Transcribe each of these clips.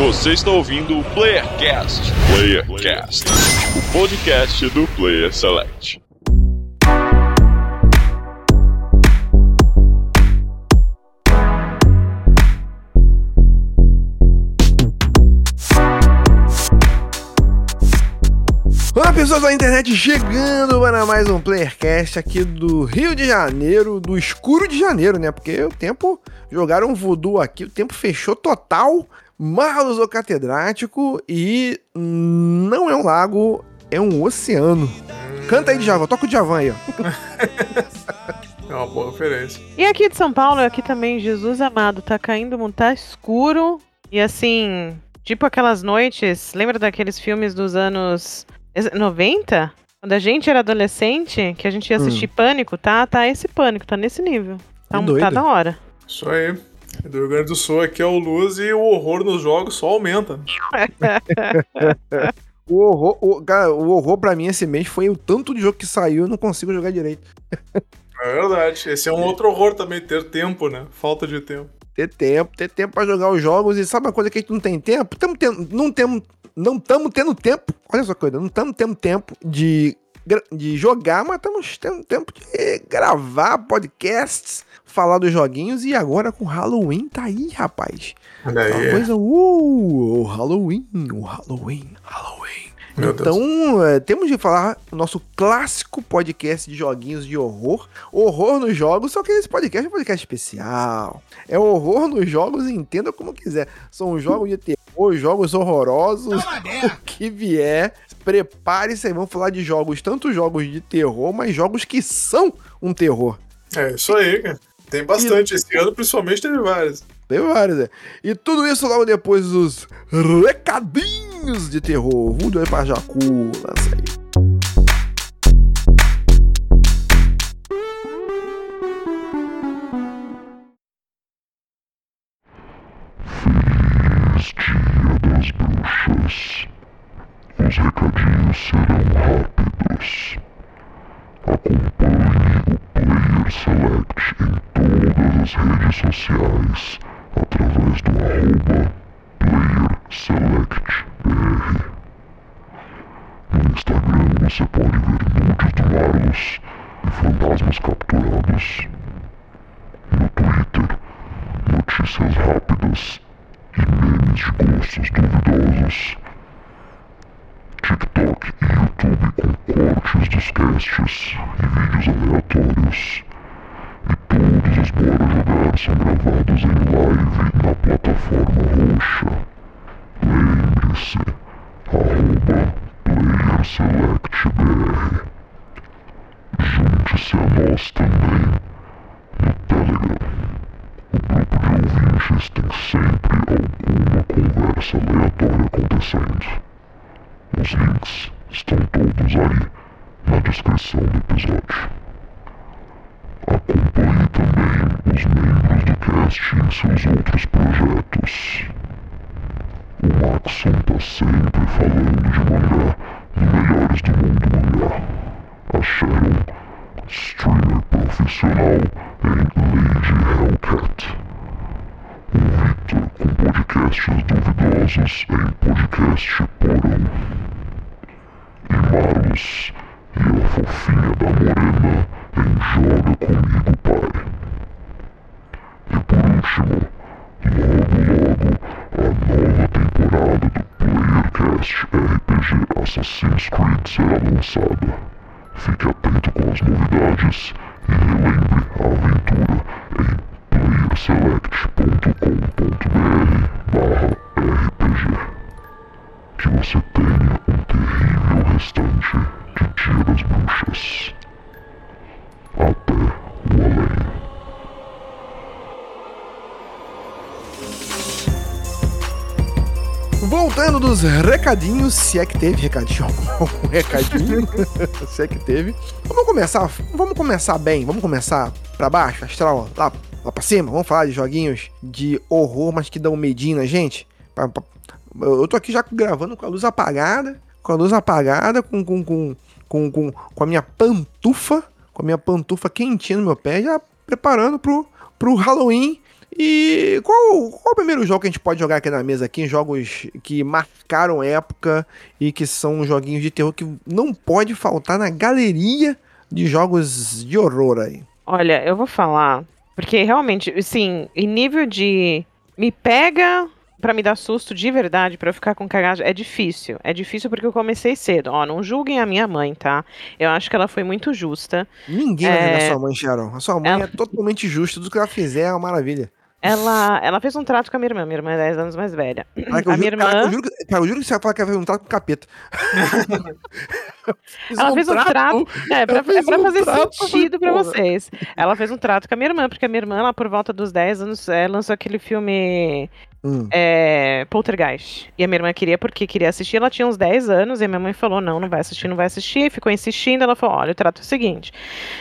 Você está ouvindo o Playercast. Playercast, o podcast do Player Select. Olá pessoas da internet, chegando para mais um Playercast aqui do Rio de Janeiro, do escuro de janeiro, né? Porque o tempo, jogaram um voodoo aqui, o tempo fechou total, Marlos o Catedrático e não é um lago, é um oceano. Canta aí, Djavan, toca o Djavan aí, ó. É uma boa referência. E aqui de São Paulo, aqui também, Jesus amado, tá caindo, tá escuro. E assim, tipo aquelas noites, lembra daqueles filmes dos anos 90? Quando a gente era adolescente, que a gente ia assistir Pânico, tá? Tá esse Pânico, tá nesse nível. Tá, doido. tá da hora. Isso aí. Do Rio Grande do Sul aqui é o luz e o horror nos jogos só aumenta. O horror, o, cara, o horror pra mim esse mês foi o tanto de jogo que saiu, eu não consigo jogar direito. É verdade. Esse é um outro horror também, ter tempo, né? Falta de tempo. Ter tempo, ter tempo pra jogar os jogos e sabe uma coisa que a gente não tem tempo? Tamo tendo, não temos, não estamos tendo tempo, olha essa coisa, não estamos tendo tempo de, de jogar, mas estamos tendo tempo de gravar podcasts, falar dos joguinhos e agora com Halloween tá aí, rapaz. Olha Uma aí. coisa, uh, o Halloween, o Halloween, Halloween. Meu então, é, temos de falar o nosso clássico podcast de joguinhos de horror. Horror nos jogos, só que esse podcast é um podcast especial. É horror nos jogos, entenda como quiser. São jogos de terror, jogos horrorosos, o que vier. Prepare-se aí, vamos falar de jogos, tanto jogos de terror, mas jogos que são um terror. É isso aí, cara. Tem bastante. Esse ano, principalmente, teve vários. Tem vários, né? E tudo isso logo depois dos recadinhos de terror. Vudo aí pra Jacu, lança aí. Dia das Bruxas. Os recadinhos serão rápidos. Acompanhe o Player Select em todas as redes sociais através do arroba PlayerSelectBR. No Instagram você pode ver nudes do Marlos e fantasmas capturados. No Twitter, notícias rápidas e memes de gostos duvidosos. TikTok e YouTube com cortes dos casts e vídeos aleatórios. E todos os Bora Jogar são gravados em live na plataforma roxa. Lembre-se, arroba PlayerSelectBR. Junte-se a nós também no Telegram. O grupo de ouvintes tem sempre alguma conversa aleatória acontecendo. Os links estão todos aí na descrição do episódio. Acompanhe também os membros do cast em seus outros projetos. O Maxon tá sempre falando de mangá no Melhores do Mundo Mangá. A Sharon, streamer profissional em Lady Hellcat. O Victor com podcasts duvidosos em Podcast Porão. E Marlos e a fofinha da Morena em Joga Comigo Pai. E por último, logo logo, a nova temporada do Playercast RPG Assassin's Creed será lançada. Fique atento com as novidades e relembre a aventura em playerselect.com.br RPG. Que você tenha um terrível restante de Dia das Bruxas. Até o além. Voltando dos recadinhos, se é que teve recadinho, algum recadinho, se é que teve. Vamos começar, vamos começar bem, vamos começar pra baixo, astral, lá, lá pra cima. Vamos falar de joguinhos de horror, mas que dão medinho na gente. Eu tô aqui já gravando com a luz apagada, com a luz apagada, com, com, com, com, com a minha pantufa, com a minha pantufa quentinha no meu pé, já preparando pro, pro Halloween E qual, qual o primeiro jogo que a gente pode jogar aqui na mesa aqui? Jogos que marcaram época e que são joguinhos de terror que não pode faltar na galeria de jogos de horror aí. Olha, eu vou falar, porque realmente, assim, em nível de me pega pra me dar susto de verdade, pra eu ficar com cagagem, é difícil. É difícil porque eu comecei cedo. Ó, não julguem a minha mãe, tá? Eu acho que ela foi muito justa. Ninguém vai É. ver a sua mãe, Sharon. A sua mãe Ela- é totalmente justa. Tudo que ela fizer é uma maravilha. Ela, ela fez um trato com a minha irmã. Minha irmã é 10 anos mais velha. Cara, que eu A minha juro, irmã- eu juro que- cara, eu juro que você vai falar que vai fazer um trato com o capeta. Ela fez um trato. É, pra, ela fez é pra um fazer trato, sentido pra porra. vocês. Ela fez um trato com a minha irmã, porque a minha irmã, lá por volta dos 10 anos, é, lançou aquele filme Hum. é, Poltergeist. E a minha irmã queria porque queria assistir. Ela tinha uns 10 anos e a minha mãe falou: não, não vai assistir, não vai assistir. Ficou insistindo. Ela falou: olha, o trato é o seguinte: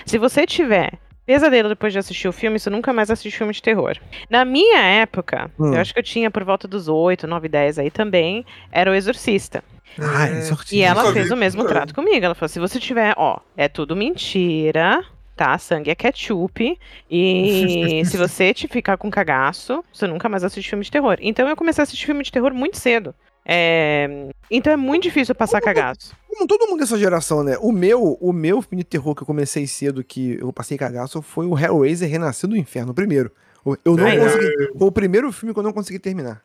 se você tiver pesadelo depois de assistir o filme, você nunca mais assiste filme de terror. Na minha época, Hum. eu acho que eu tinha por volta dos 8, 9, 10 aí também, era o Exorcista. Ai, É. sorte. E ela fez o mesmo trato comigo. Ela falou: se você tiver, ó, é tudo mentira. Tá, sangue é ketchup. E se você te ficar com cagaço, você nunca mais assiste filme de terror. Então eu comecei a assistir filme de terror muito cedo. É, Então é muito difícil passar cagaço. Como todo mundo dessa geração, né? O meu, o meu filme de terror que eu comecei cedo, que eu passei cagaço, foi o Hellraiser Renascido do Inferno, o primeiro. O- Eu não não. consegui. Foi o primeiro filme que eu não consegui terminar.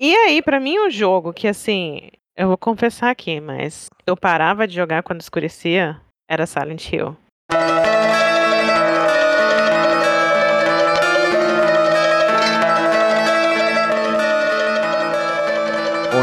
E aí, pra mim, o jogo que assim, eu vou confessar aqui, mas eu parava de jogar quando escurecia, era Silent Hill.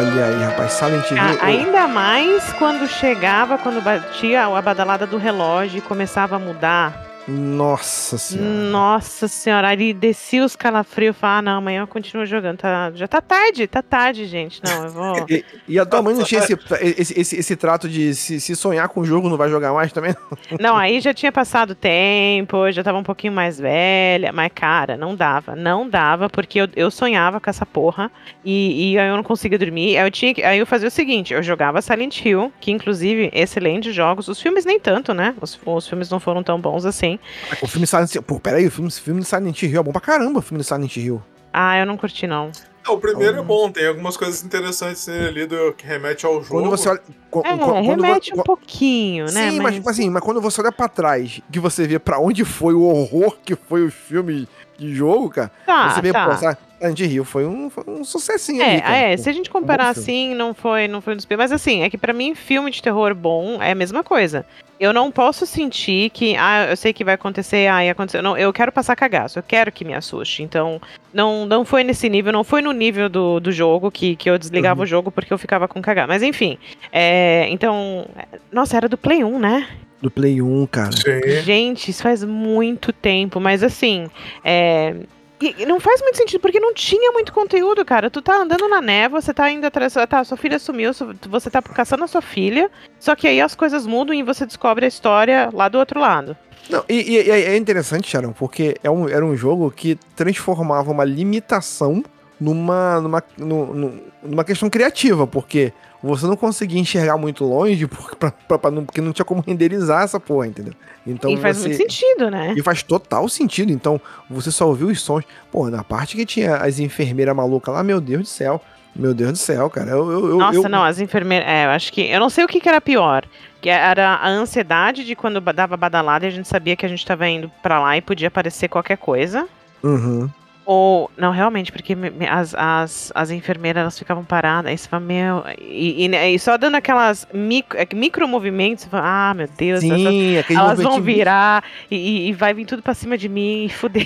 Olha aí, rapaz, Silent Hill. Eu- ainda mais quando chegava, quando batia a badalada do relógio e começava a mudar. Nossa senhora. Nossa senhora, aí descia os calafrios e falava, ah, não, amanhã eu continuo jogando. Tá, já tá tarde, tá tarde, gente. Não, eu vou. E, e a tua mãe não tinha esse, esse, esse, esse trato de se, se sonhar com o jogo não vai jogar mais também? Não, aí já tinha passado tempo, eu já tava um pouquinho mais velha, mas, cara, não dava, não dava, porque eu, eu sonhava com essa porra e, e aí eu não conseguia dormir. Aí eu, tinha que, aí eu fazia o seguinte: eu jogava Silent Hill, que inclusive, excelentes jogos, os filmes nem tanto, né? Os, os filmes não foram tão bons assim. O filme Silent Hill. Pô, peraí, o filme, o filme de Silent Hill é bom pra caramba, o filme Silent Hill. Ah, eu não curti, não. O primeiro é bom, tem algumas coisas interessantes nele ali do, que remete ao jogo. Quando você olha. qu- É, qu- quando remete vo- um pouquinho, né? Sim, mas, tipo assim, mas quando você olha pra trás, que você vê pra onde foi o horror que foi o filme de jogo, cara, tá, você vê, tá. pô, Silent Hill foi um, foi um sucessinho É, ali, cara. é, Pô, se a gente comparar filme. assim, não foi, não foi um dos piores. Mas assim, é que pra mim, filme de terror bom é a mesma coisa. Eu não posso sentir que, ah, eu sei que vai acontecer, ah, ia acontecer. Não, eu quero passar cagaço, eu quero que me assuste. Então, não, não foi nesse nível, não foi no nível do, do jogo que, que eu desligava Uhum. o jogo porque eu ficava com cagaço. Mas enfim, é, então, nossa, era do Play 1, né? Do Play 1, cara. Sim. Gente, isso faz muito tempo, mas assim, é. E- não faz muito sentido, porque não tinha muito conteúdo, cara. Tu tá andando na névoa, você tá indo atrás. Tá, sua filha sumiu, su- você tá caçando a sua filha. Só que aí as coisas mudam e você descobre a história lá do outro lado. Não, e, e- é interessante, Sharon, porque é um, era um jogo que transformava uma limitação numa, numa, nu- nu- numa questão criativa, porque você não conseguia enxergar muito longe porque, pra- pra- pra não, porque não tinha como renderizar essa porra, entendeu? Então e faz você, muito sentido, né? E faz total sentido. Então, você só ouviu os sons. Pô, na parte que tinha as enfermeiras malucas lá, meu Deus do céu. Meu Deus do céu, cara. Eu, eu, Nossa, eu- não, as enfermeiras. É, eu acho que. Eu não sei o que, que era pior. Que era a ansiedade de quando dava badalada e a gente sabia que a gente tava indo pra lá e podia aparecer qualquer coisa. Uhum. Ou, não, realmente, porque me- me- as, as, as enfermeiras elas ficavam paradas, aí você fala, meu. E, e- e só dando aquelas micro, é, micro movimentos, você fala, ah, meu Deus, essas- Sim, aquele elas vão virar e, e- vai vir tudo pra cima de mim e fudeu.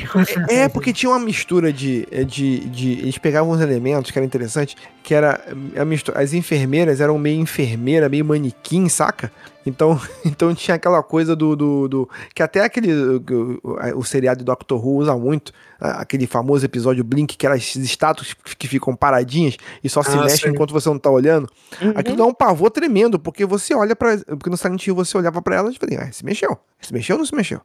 É, porque tinha uma mistura de, de, de. Eles pegavam uns elementos que era interessante, que era a mistura. As enfermeiras eram meio enfermeira, meio manequim, saca? Então, então tinha aquela coisa do. do, do- que até aquele. O, o- o seriado do Doctor Who usa muito, aquele famoso episódio Blink, que eram as estátuas que ficam paradinhas e só se Ah, mexem enquanto você não tá olhando. Uhum. Aquilo dá um pavor tremendo, porque você olha pra. Porque no Silent Hill você olhava pra elas e falei, ah, se mexeu. Se mexeu ou não se mexeu?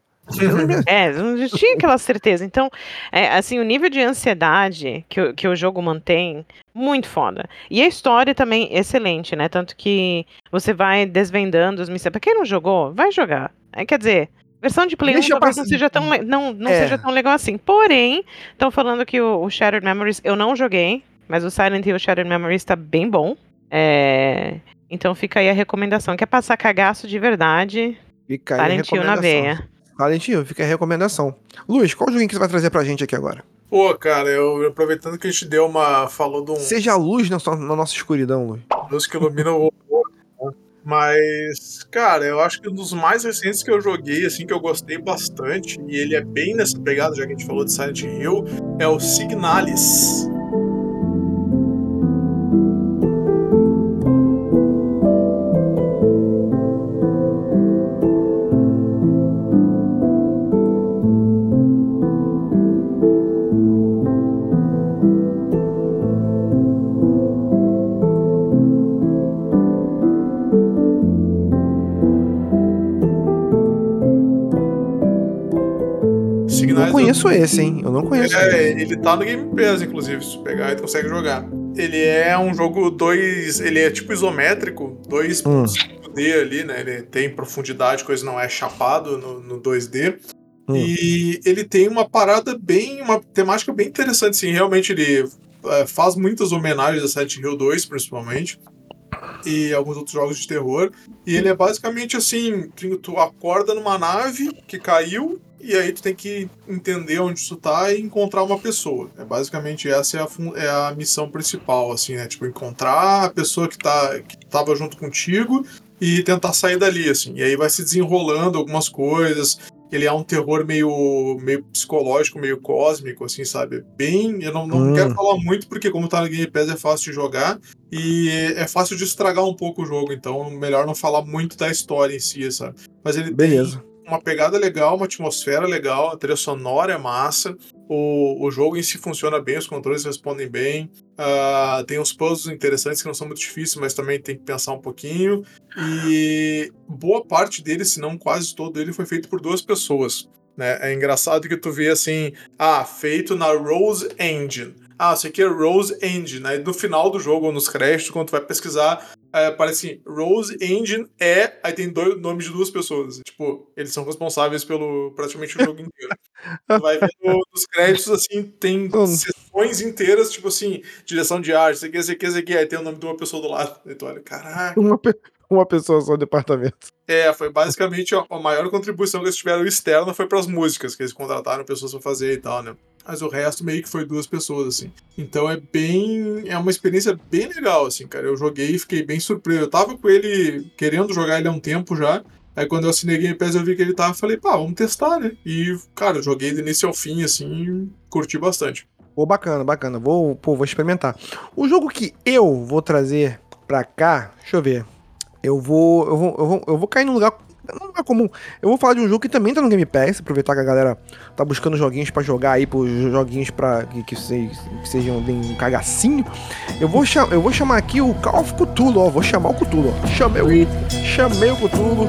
É, eu não tinha aquela certeza. Então, é, assim, o nível de ansiedade que, o- que o jogo mantém, muito foda. E a história também excelente, né? Tanto que você vai desvendando os mistérios. Pra quem não jogou, vai jogar. É, quer dizer, Versão de Play 1 Deixa talvez passar- não seja tão, não, não É. seja tão legal assim. Porém, estão falando que o, o Shattered Memories eu não joguei, mas o Silent Hill Shattered Memories tá bem bom. É, Então fica aí a recomendação. Quer passar cagaço de verdade? Fica aí a Silent Hill na veia. Silent Hill, fica a recomendação. Luiz, qual joguinho que você vai trazer pra gente aqui agora? Pô, cara, eu aproveitando que a gente deu uma. falou de um Seja a luz na, sua- na nossa escuridão, Luiz. luz que ilumina o né? Mas, cara, eu acho que um dos mais recentes que eu joguei, assim, que eu gostei bastante, e ele é bem nessa pegada, já que a gente falou de Silent Hill, é o Signalis. Conheço esse, hein? Eu não conheço. É, ele tá no Game Pass, inclusive, se tu pegar, tu consegue jogar. Ele é um jogo 2. Ele é tipo isométrico, 2.5D ali, né? Ele tem profundidade, coisa não é chapado no, no 2D. Hum. E ele tem uma parada bem. uma temática bem interessante, sim. Realmente ele é, faz muitas homenagens a Silent Hill 2, principalmente. E alguns outros jogos de terror. E ele é basicamente assim: tu acorda numa nave que caiu, e aí tu tem que entender onde tu tá e encontrar uma pessoa. É basicamente essa é a, é a missão principal, assim, né? Tipo, encontrar a pessoa que, tá, que tava junto contigo e tentar sair dali, assim. E aí vai se desenrolando algumas coisas. Ele é um terror meio, meio psicológico, meio cósmico, assim, sabe? Bem. Eu não, não Hum. quero falar muito, porque como tá no Game Pass é fácil de jogar. E é fácil de estragar um pouco o jogo, então melhor não falar muito da história em si, sabe? Mas ele tem Beleza. Uma pegada legal, uma atmosfera legal, a trilha sonora é massa, o, o jogo em si funciona bem, os controles respondem bem, ah, tem uns puzzles interessantes que não são muito difíceis, mas também tem que pensar um pouquinho, e boa parte dele, se não quase todo ele, foi feito por duas pessoas. Né? É engraçado que tu vê assim, ah, feito na Rose Engine. Ah, isso aqui é Rose Engine. Aí no final do jogo, ou nos créditos, quando tu vai pesquisar, é, aparece assim, Rose Engine é. Aí tem dois nomes de duas pessoas. Tipo, eles são responsáveis pelo praticamente o jogo inteiro. Tu vai ver no- nos créditos, assim, tem Hum. sessões inteiras, tipo assim, direção de arte, isso aqui, isso aqui, isso aqui. Aí tem o nome de uma pessoa do lado. Aí tu olha, caraca. Uma, pe- uma pessoa só no departamento. É, foi basicamente a, a maior contribuição que eles tiveram externa foi pras músicas, que eles contrataram pessoas pra fazer e tal, né? Mas o resto meio que foi duas pessoas, assim. Então é bem. É uma experiência bem legal, assim, cara. Eu joguei e fiquei bem surpreso. Eu tava com ele querendo jogar ele há um tempo já. Aí quando eu assinei Game Pass eu vi que ele tava, falei, pá, vamos testar, né? E, cara, eu joguei do início ao fim, assim, curti bastante. Pô, bacana, bacana. Vou, pô, vou experimentar. O jogo que eu vou trazer pra cá, deixa eu ver. Eu vou, eu vou, eu vou, eu vou cair num lugar, num lugar comum. Eu vou falar de um jogo que também tá no Game Pass, aproveitar que a galera tá buscando joguinhos pra jogar aí, pros joguinhos pra que, que, se- que sejam bem um cagacinho. Eu vou, eu vou chamar aqui o Call of Cthulhu, ó. Vou chamar o Cthulhu, ó. Chamei o, chamei o Cthulhu.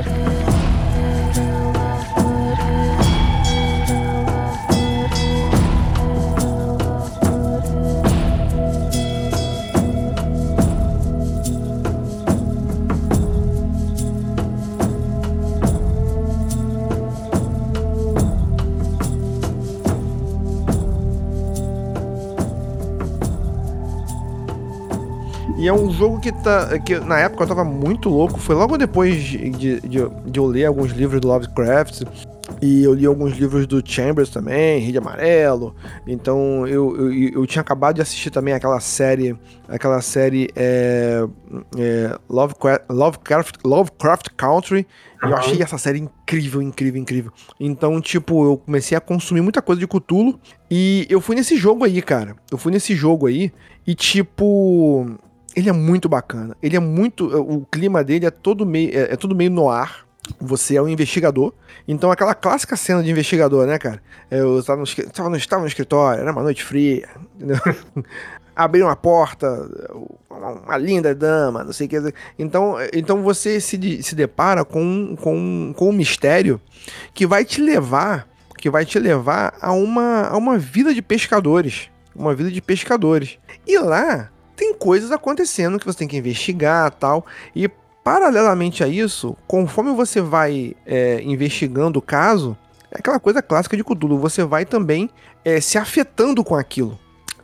E é um jogo que tá. que na época eu tava muito louco. Foi logo depois de, de, de- de eu ler alguns livros do Lovecraft. E eu li alguns livros do Chambers também, Rede Amarelo. Então eu, eu, eu tinha acabado de assistir também aquela série. Aquela série é, é, Lovecraft, Lovecraft, Lovecraft Country. E eu achei essa série incrível, incrível, incrível. Então, tipo, eu comecei a consumir muita coisa de Cthulhu. E eu fui nesse jogo aí, cara. Eu fui nesse jogo aí. E, tipo. Ele é muito bacana. Ele é muito. O clima dele é todo meio. É, é tudo meio no ar. Você é um investigador. Então, aquela clássica cena de investigador, né, cara? Eu estava no, escri- tava no, estava no escritório, era uma noite fria. Abriu uma porta, uma, linda dama, não sei o que. Então, então você se, se depara com, com, com um mistério que vai te levar. Que vai te levar a uma, a uma vida de pescadores. Uma vida de pescadores. E lá tem coisas acontecendo que você tem que investigar tal. E Paralelamente a isso, conforme você vai é, investigando o caso, é aquela coisa clássica de Cthulhu, você vai também é, se afetando com aquilo.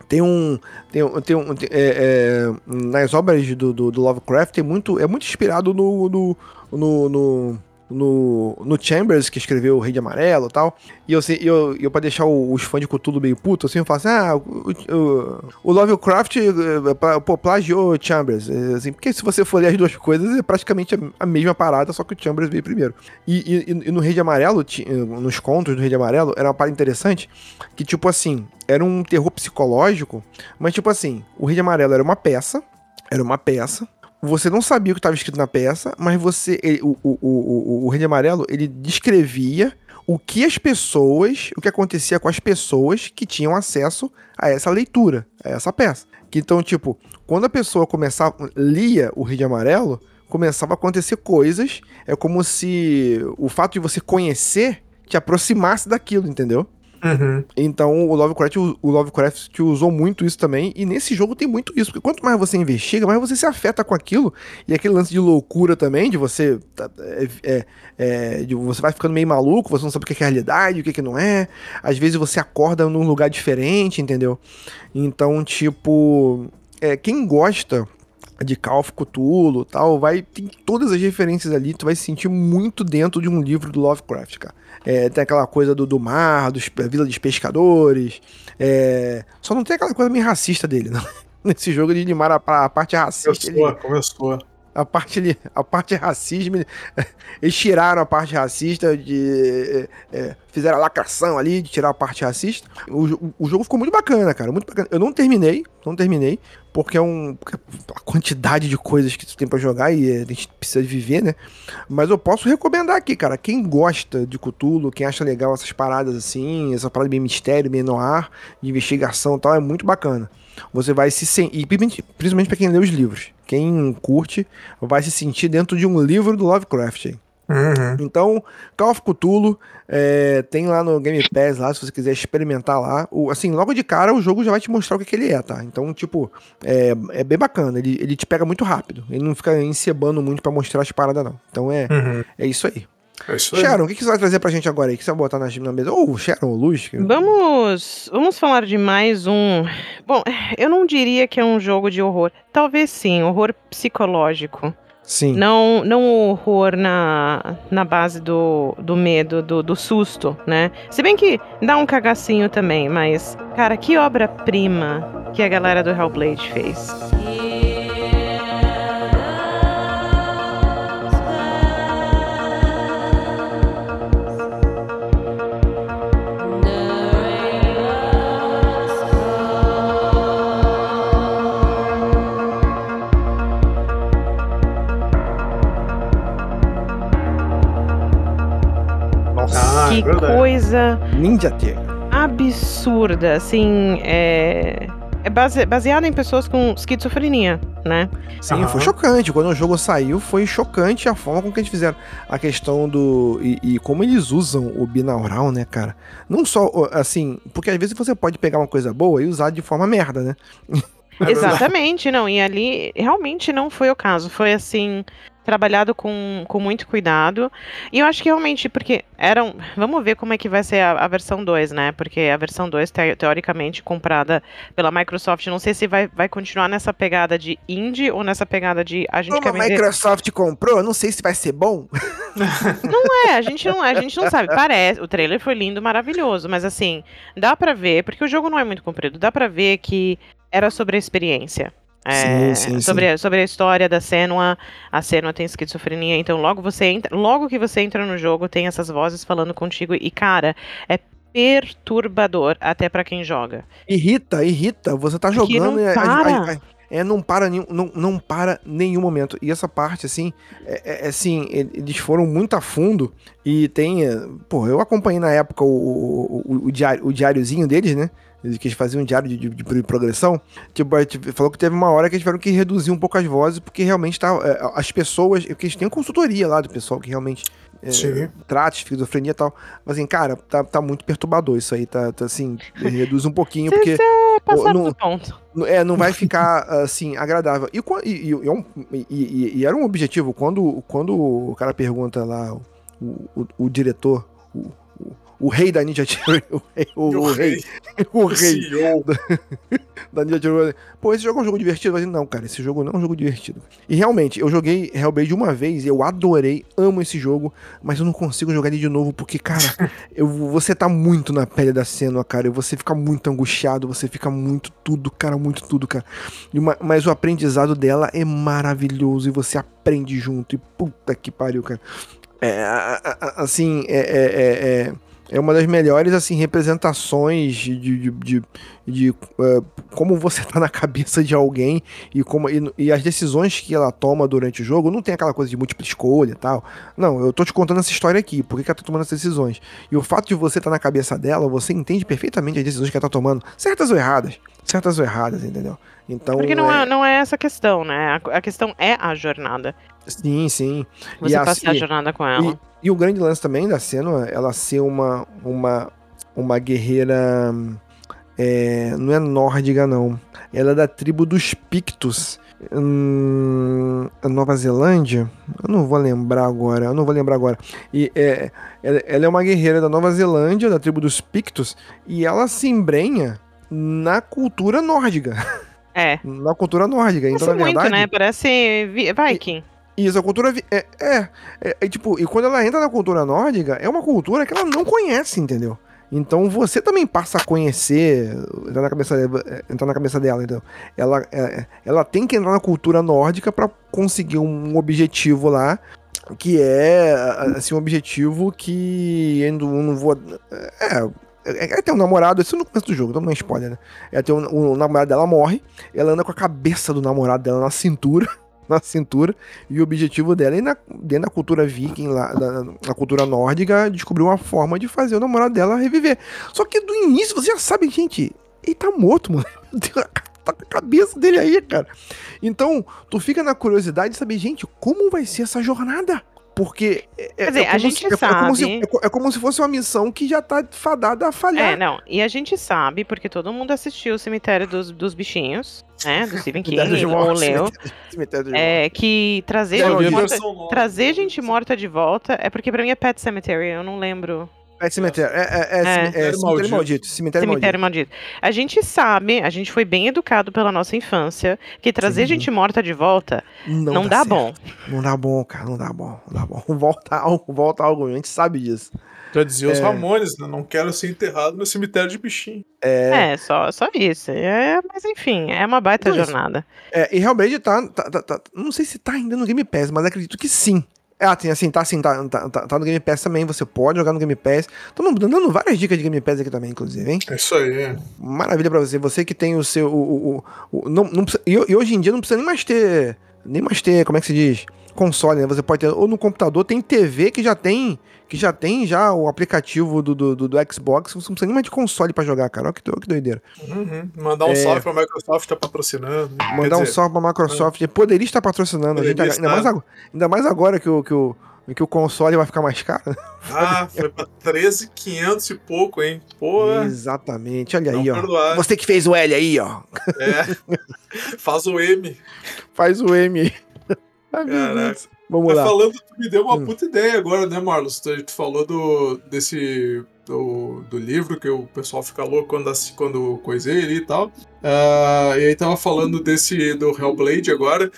Tem um. Tem, tem um. tem- é, é, nas obras do, do, do Lovecraft tem muito, é muito inspirado no. no, no, no no, no Chambers, que escreveu o Rei de Amarelo e tal. E eu, sei- eu, eu pra deixar os fãs de Cthulhu meio puto, assim, eu falo assim: ah, o, o, o Lovecraft eh, pô, plagiou Chambers. eh, Assim, porque se você for ler as duas coisas, é praticamente a, mesma parada, só que o Chambers veio primeiro. E, e- e no Rei de Amarelo, eh, nos contos do Rei de Amarelo, era uma parada interessante, que tipo assim, era um terror psicológico, mas tipo assim, o Rei de Amarelo era uma peça, era uma peça, você não sabia o que estava escrito na peça, mas você. ele- o, o, o, o, Rei de Amarelo, ele descrevia o que as pessoas. O que acontecia com as pessoas que tinham acesso a essa leitura, a essa peça. Que então, tipo, quando a pessoa começava. lia o Rei de Amarelo, começava a acontecer coisas. É como se o fato de você conhecer te aproximasse daquilo, entendeu? Uhum. Então o Lovecraft, o Lovecraft usou muito isso também, e nesse jogo tem muito isso, porque quanto mais você investiga, mais você se afeta com aquilo, e aquele lance de loucura também, de você tá, é, é, é, de você vai ficando meio maluco, você não sabe o que é realidade, o que, é que não é, às vezes você acorda num lugar diferente, entendeu? Então, tipo, é, quem gosta de Call Cthulhu tal, vai, tem todas as referências ali, tu vai se sentir muito dentro de um livro do Lovecraft, cara. É, tem aquela coisa do, do mar, dos, da vila dos pescadores. é, só não tem aquela coisa meio racista dele, não. Nesse jogo ele limaram a, a parte racista. ele- Começou, começou. A parte a parte racismo, eles tiraram a parte racista de é, é, fizeram a lacração ali de tirar a parte racista. O, o jogo ficou muito bacana, cara, muito bacana. Eu não terminei, não terminei, porque é um porque a quantidade de coisas que tu tem pra jogar e é, a gente precisa viver, né? Mas eu posso recomendar aqui, cara, quem gosta de Cthulhu, quem acha legal essas paradas assim, essa parada bem mistério, bem noir, de investigação e tal, é muito bacana. Você vai se sentir, principalmente- pra quem lê os livros. Quem curte vai se sentir dentro de um livro do Lovecraft. Uhum. Então, Call of Cthulhu é, tem lá no Game Pass, lá, se você quiser experimentar lá. O, assim, logo de cara o jogo já vai te mostrar o que, que ele é, tá? Então, tipo, é, é bem bacana. Ele, ele te pega muito rápido. Ele não fica encebando muito pra mostrar as paradas, não. Então é, Uhum. é isso aí. É isso aí. Sharon, o que, que você vai trazer pra gente agora aí? O que você vai botar na, na mesa? Ô, Sharon, Luz. que- Vamos, vamos falar de mais um. Bom, eu não diria que é um jogo de horror. Talvez sim, horror psicológico. Sim. Não, não o horror na, na base do, do medo, do, do susto, né? Se bem que dá um cagacinho também, mas, cara, que obra-prima que a galera do Hellblade fez. Que verdade. coisa Ninja Theory. absurda, assim, é, é base, baseado em pessoas com esquizofrenia, né? Sim, Aham. foi chocante. Quando o jogo saiu, foi chocante a forma com que eles fizeram. A questão do. E, e como eles usam o binaural, né, cara? Não só, assim, porque às vezes você pode pegar uma coisa boa e usar de forma merda, né? É. Exatamente, não. E ali realmente não foi o caso. Foi assim, trabalhado com, com muito cuidado. E eu acho que realmente, porque eram. Vamos ver como é que vai ser a, a versão 2, né? Porque a versão 2, te- teoricamente, comprada pela Microsoft, não sei se vai, vai continuar nessa pegada de indie ou nessa pegada de a gente Como a vender. Microsoft comprou, não sei se vai ser bom. É, a gente não, a gente não sabe. Parece, o trailer foi lindo, maravilhoso, mas assim, dá pra ver, porque o jogo não é muito comprido, dá pra ver que era sobre a experiência. É, Sim, sim, sobre, a- sobre a história da Senua, a Senua tem esquizofrenia, então logo você entra, logo que você entra no jogo, tem essas vozes falando contigo e cara, é perturbador até pra quem joga. Irrita, irrita. Você tá Porque jogando não e para. a- é, não para nenhum, não, não para nenhum momento. E essa parte, assim, é, é- é assim, eles foram muito a fundo e tem, é, pô, eu acompanhei na época o, o, o, o diário, o diáriozinho deles, né? Que eles faziam um diário de, de- de progressão. Tipo, a gente falou que teve uma hora que eles tiveram que reduzir um pouco as vozes, porque realmente tá, é, as pessoas. Porque eles têm consultoria lá do pessoal que realmente é, tratos, esquizofrenia e tal. Mas assim, cara, tá, tá muito perturbador isso aí, tá, tá assim, reduz um pouquinho, porque É passar não- do ponto. É, não vai ficar assim, agradável. E, e- e- e é um- e- e- e era um objetivo, quando, quando o cara pergunta lá, o, o, o diretor, o, o, rei da Ninja Theory, o rei, o, o rei, o rei da Ninja Theory, pô, esse jogo é um jogo divertido? Eu falei, não, cara, esse jogo não é um jogo divertido. E realmente, eu joguei Hellblade uma vez, eu adorei, amo esse jogo, mas eu não consigo jogar ele de novo, porque, cara, eu, você tá muito na pele da cena, cara, e você fica muito angustiado, você fica muito tudo, cara, muito tudo, cara. Uma- mas o aprendizado dela é maravilhoso, e você aprende junto, e puta que pariu, cara. É, assim, é, é, é, é, uma das melhores, assim, representações de, de, de, de, eh, como você tá na cabeça de alguém e, como, e, e as decisões que ela toma durante o jogo, não tem aquela coisa de múltipla escolha e tal. Não, eu tô te contando essa história aqui, por que que ela tá tomando essas decisões. E o fato de você estar tá na cabeça dela, você entende perfeitamente as decisões que ela tá tomando, certas ou erradas. Certas ou erradas, entendeu? Então, Porque não é- é, não é essa a questão, né? A, a questão é a jornada. Sim, sim. Você a- passar a e- jornada com ela. E o grande lance também da Senua, ela ser uma, uma, uma guerreira. é, não é nórdica, não. Ela é da tribo dos Pictos. Hum, Nova Zelândia? Eu não vou lembrar agora. Eu não vou lembrar agora. E é, ela, é uma guerreira da Nova Zelândia, da tribo dos Pictos, e ela se embrenha na cultura nórdica. É. Na cultura nórdica. Então, Parece na muito, verdade. né? Parece vi- Viking. Isso, a cultura. É, é, é, é, tipo, e quando ela entra na cultura nórdica, é uma cultura que ela não conhece, entendeu? Então você também passa a conhecer, entrar na cabeça, é, entrar na cabeça dela, entendeu? Ela, é, ela tem que entrar na cultura nórdica pra conseguir um objetivo lá, que é, assim, um objetivo que eu não vou. É. É, é ter um namorado, isso no começo do jogo, então não é spoiler, né? É ter um, o namorado dela morre, ela anda com a cabeça do namorado dela na cintura, na cintura, e o objetivo dela é, na, dentro da cultura viking, lá, da, na cultura nórdica, descobrir uma forma de fazer o namorado dela reviver. Só que do início você já sabe, gente, ele tá morto, mano. Tá com a cabeça dele aí, cara. Então, tu fica na curiosidade de saber, gente, como vai ser essa jornada? Porque é, é- Quer dizer, é a como gente se, é, é como se, sabe- é co- é como se fosse uma missão que já tá fadada a falhar. É, não. E a gente sabe, porque todo mundo assistiu o Cemitério dos, dos Bichinhos, né? Do Stephen King, ou leu. Cemitério É, que trazer Não, gente vi a morta, trazer gente morta de volta é porque pra mim é Pet Cemetery, eu não lembro. É cemitério. É, é, é, É. é cemitério Maldito. maldito. Cemitério, Cemitério maldito. maldito. A gente sabe, a gente foi bem educado pela nossa infância, que trazer Sim. gente morta de volta não, dá certo. bom. Não dá bom, cara. Não dá bom. Não dá bom. Volta algo, volta algo. A gente sabe disso. Já dizia os. Ramones, né? Não quero ser enterrado no cemitério de bichinho. É. É, só, só isso. É, mas enfim, é uma baita Não, isso- jornada. é e Hellblade tá, tá, tá, tá- Não sei se tá ainda no Game Pass, mas acredito que sim. É, assim, assim, tá assim, tá, tá, tá, tá no Game Pass também. Você pode jogar no Game Pass. Estamos dando várias dicas de Game Pass aqui também, inclusive, hein? É isso aí. Maravilha pra você. Você que tem o seu. O, o, o- não, não precisa- e, e hoje em dia não precisa nem mais ter. Nem mais ter, como é que se diz? Console, né? Você pode ter. Ou no computador tem TV que já tem. Que já tem já o aplicativo do, do, do- do Xbox. Você não precisa nem mais de console pra jogar, cara. Olha que, olha que doideira. Uhum. Mandar um É. salve pra Microsoft, tá patrocinando. Mandar um dizer, salve pra Microsoft. Poderia estar patrocinando a gente. Poderia Ainda mais, agora, ainda mais agora que o, que, o, que o console vai ficar mais caro. Ah, foi pra 13,500 e pouco, hein? Pô, Exatamente. Olha aí, ó. perdoar. Você que fez o L aí, ó. é. Faz o M. Faz o M. Caraca. Vamos Mas lá. falando, tu me deu uma Hum. puta ideia agora, né, Marlos? Tu, tu falou do, desse. Do, do livro que o pessoal fica louco quando, quando coisei ali e tal. Ah, e aí tava falando desse do Hellblade agora.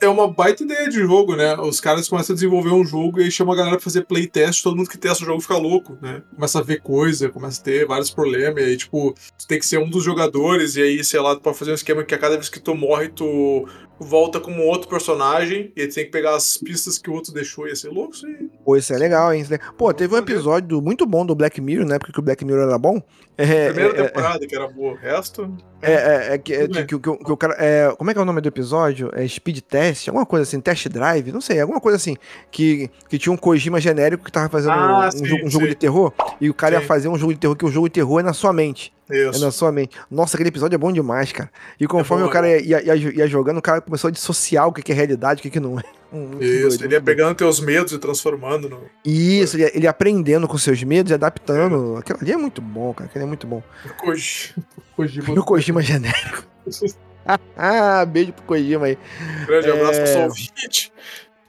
É uma baita ideia de jogo, né? Os caras começam a desenvolver um jogo e aí chama a galera pra fazer playtest, todo mundo que testa o jogo fica louco, né? Começa a ver coisa, começa a ter vários problemas, e aí, tipo, tu tem que ser um dos jogadores, e aí, sei lá, tu pode fazer um esquema que a cada vez que tu morre, tu volta como outro personagem, e tu tem que pegar as pistas que o outro deixou, ia ser louco isso aí. Pô, isso é legal, hein? É. Pô, teve um episódio muito bom do Black Mirror, né? Porque o Black Mirror era bom. É, Primeira é, é, temporada, que era boa, o resto. é, é, é que, é, que, que, que o cara. É, como é que é o nome do episódio? É Speed Test? Alguma coisa assim, Test Drive? Não sei, alguma coisa assim. Que, que tinha um Kojima genérico que tava fazendo Ah, um, sim, jogo, um jogo sim. de terror. E o cara ia Sim. fazer um jogo de terror, que o jogo de terror é na sua mente. É Isso. na sua mente. Nossa, aquele episódio é bom demais, cara. E conforme bom, o cara é ia, ia, ia jogando, o cara começou a dissociar o que é realidade o que que não é. Isso, doido, ele ia pegando teus medos e transformando no, Isso, ele, ele aprendendo com seus medos e adaptando. Aquilo ali é muito bom, cara. Aquilo é muito bom. no Koji- Kojima. No Kojima genérico. ah, beijo pro Kojima aí. Grande abraço pro É. seu ouvinte.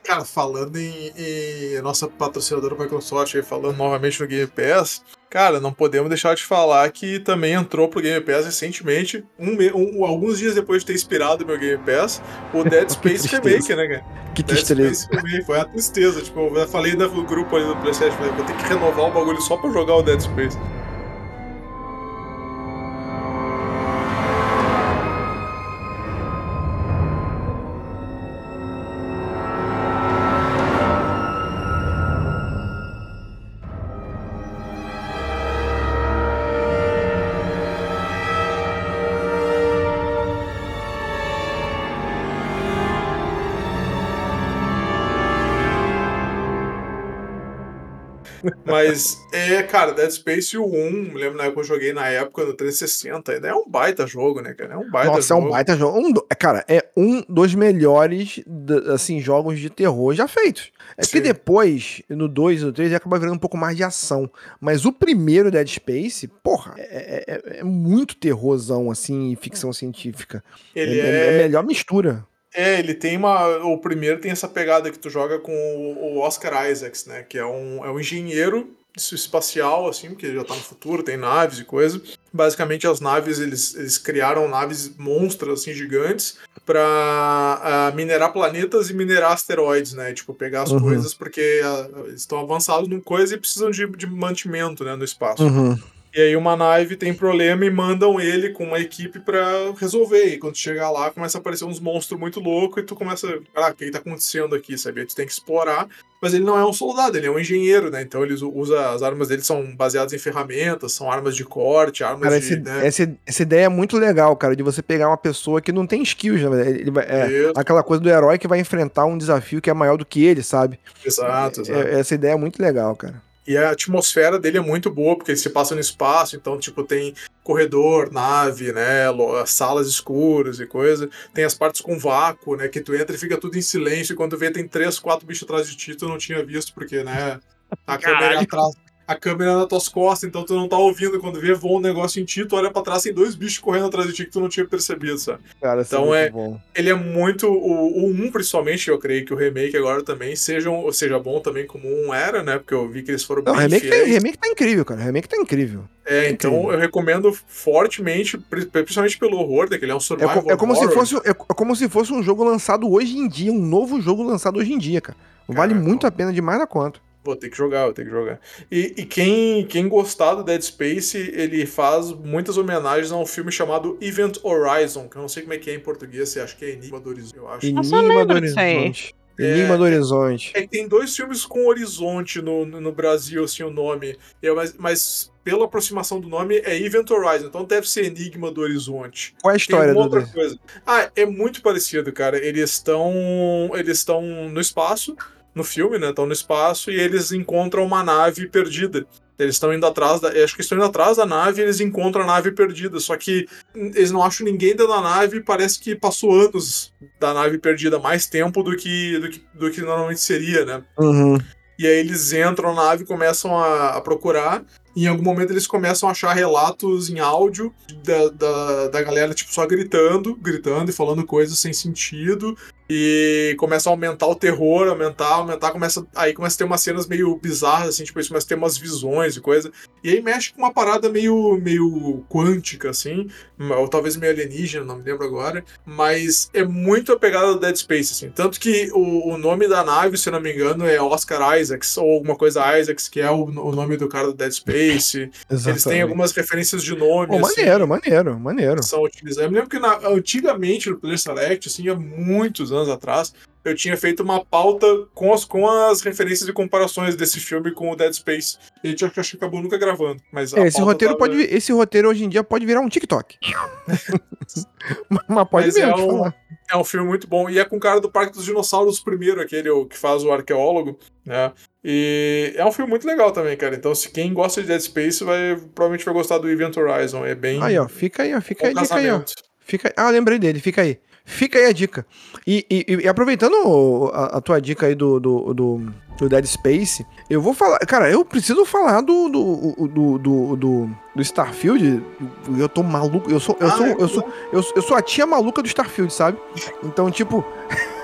Cara, falando em, em nossa patrocinadora Microsoft aí, falando novamente no Game Pass, cara, não podemos deixar de falar que também entrou pro Game Pass recentemente, um, um- alguns dias depois de ter inspirado o meu Game Pass, o Dead Space. Remake, né, cara? Que Dead tristeza. Space Remake, foi uma tristeza. Tipo, eu falei no grupo ali do PlayStation, falei, vou ter que renovar o bagulho só pra jogar o Dead Space. Mas, é, cara, Dead Space o 1, me lembro na época que eu joguei na época no 360, ainda é um baita jogo, né, cara? É um baita Nossa, é jogo. um baita jogo. Um é, cara, é um dos melhores assim, jogos de terror já feitos. É que Sim. depois, no 2 e no 3, ele acaba virando um pouco mais de ação. Mas o primeiro Dead Space, porra, é, é- é muito terrorzão, assim, ficção científica. Ele é, é, é a melhor mistura. É, ele tem uma. O primeiro tem essa pegada que tu joga com o Oscar Isaacs, né? Que é um, é um engenheiro espacial, assim, porque ele já tá no futuro, tem naves e coisa. Basicamente, as naves, eles, eles criaram naves monstras, assim, gigantes, pra ah, minerar planetas e minerar asteroides, né? Tipo, pegar as Uhum. coisas, porque ah, eles estão avançados numa coisa e precisam de, de mantimento, né, no espaço. Uhum. E aí uma nave tem problema e mandam ele com uma equipe pra resolver. E quando chegar lá, começa a aparecer uns monstros muito loucos e tu começa, ah, o que tá acontecendo aqui, sabe? Tu tem que explorar. Mas ele não é um soldado, ele é um engenheiro, né? Então ele usa, as armas dele são baseadas em ferramentas, são armas de corte, armas Cara, de... esse- né? essa, essa ideia é muito legal, cara, de você pegar uma pessoa que não tem skills, na verdade. Ele é, aquela coisa do herói que vai enfrentar um desafio que é maior do que ele, sabe? Exato, exato. É- essa ideia é muito legal, cara. E a atmosfera dele é muito boa, porque ele se passa no espaço, então, tipo, tem corredor, nave, né, salas escuras e coisa. Tem as partes com vácuo, né, que tu entra e fica tudo em silêncio, e quando vê tem três, quatro bichos atrás de ti, tu não tinha visto, porque, né, a câmera é atrás... A câmera é nas tuas costas, então tu não tá ouvindo. Quando vê, voa um negócio em ti, tu olha pra trás, tem dois bichos correndo atrás de ti que tu não tinha percebido, sabe? Cara, isso Então é é- ele é muito. O, o 1, principalmente, eu creio que o remake agora também seja, um- seja bom também como 1 era, né? Porque eu vi que eles foram Não, o bem remake, tá, remake tá incrível, cara. O remake tá incrível. É, então incrível. eu recomendo fortemente, pri- principalmente pelo horror, né, que ele é um É, survival co- é como se fosse, é é como se fosse um jogo lançado hoje em dia, um novo jogo lançado hoje em dia, cara. Vale muito a pena demais na conta. Vou ter que jogar, vou ter que jogar. E, e quem, quem gostar do Dead Space, ele faz muitas homenagens a um filme chamado Event Horizon, que eu não sei como é que é em português, você acha que é Enigma do Horizonte, eu acho. Enigma do. Horizonte. Enigma do Horizonte. É que tem dois filmes com Horizonte no, no no Brasil, assim, o nome. É, mas, mas pela aproximação do nome é Event Horizon, então deve ser Enigma do Horizonte. Qual é a Tem história uma do. outra coisa. Ah, é muito parecido, cara. Eles estão. Eles estão no espaço, no filme, né? Estão no espaço e eles encontram uma nave perdida. Eles estão indo atrás da. Acho que estão indo atrás da nave e eles encontram a nave perdida. Só que eles não acham ninguém dentro da nave e parece que passou anos da nave perdida, mais tempo do que, do que, do que normalmente seria, né? Uhum. E aí eles entram na nave e começam a, a procurar. Em algum momento eles começam a achar relatos em áudio da, da, da galera, tipo, só gritando, gritando e falando coisas sem sentido. E começa a aumentar o terror, aumentar, aumentar, começa. Aí começa a ter umas cenas meio bizarras, assim, tipo, eles começam a ter umas visões e coisa. E aí mexe com uma parada meio, meio quântica, assim, ou talvez meio alienígena, não me lembro agora. Mas é muito a pegada do Dead Space, assim. Tanto que o, o nome da nave, se eu não me engano, é Oscar Isaacs, ou alguma coisa Isaacs, que é o, o nome do cara do Dead Space. Eles têm algumas referências de nome. Pô, assim, maneiro, maneiro, maneiro. são utilizadas. Eu me lembro que na- antigamente no Player Select, assim, há muitos anos atrás, eu tinha feito uma pauta com as, com as referências e comparações desse filme com o Dead Space. E a gente acho que acabou nunca gravando. Mas É, esse roteiro tava- pode esse roteiro hoje em dia pode virar um TikTok. Mas pode Mas mesmo é um-. É um filme muito bom. E é com o cara do Parque dos Dinossauros primeiro, aquele que faz o arqueólogo, né? E é um filme muito legal também, cara. Então, se quem gosta de Dead Space vai provavelmente vai gostar do Event Horizon. É bem Aí, ó, fica aí, ó, fica aí, dica aí, ó. Fica... Ah, lembrei dele, fica aí. Fica aí a dica. E, e- e aproveitando a, a tua dica aí do, do, do, do Dead Space, eu vou falar. Cara, eu preciso falar do, do, do, do, do- do Starfield. Eu tô maluco. Eu sou, eu, Ah, sou, é eu, sou, eu, sou- eu sou a tia maluca do Starfield, sabe? Então, tipo.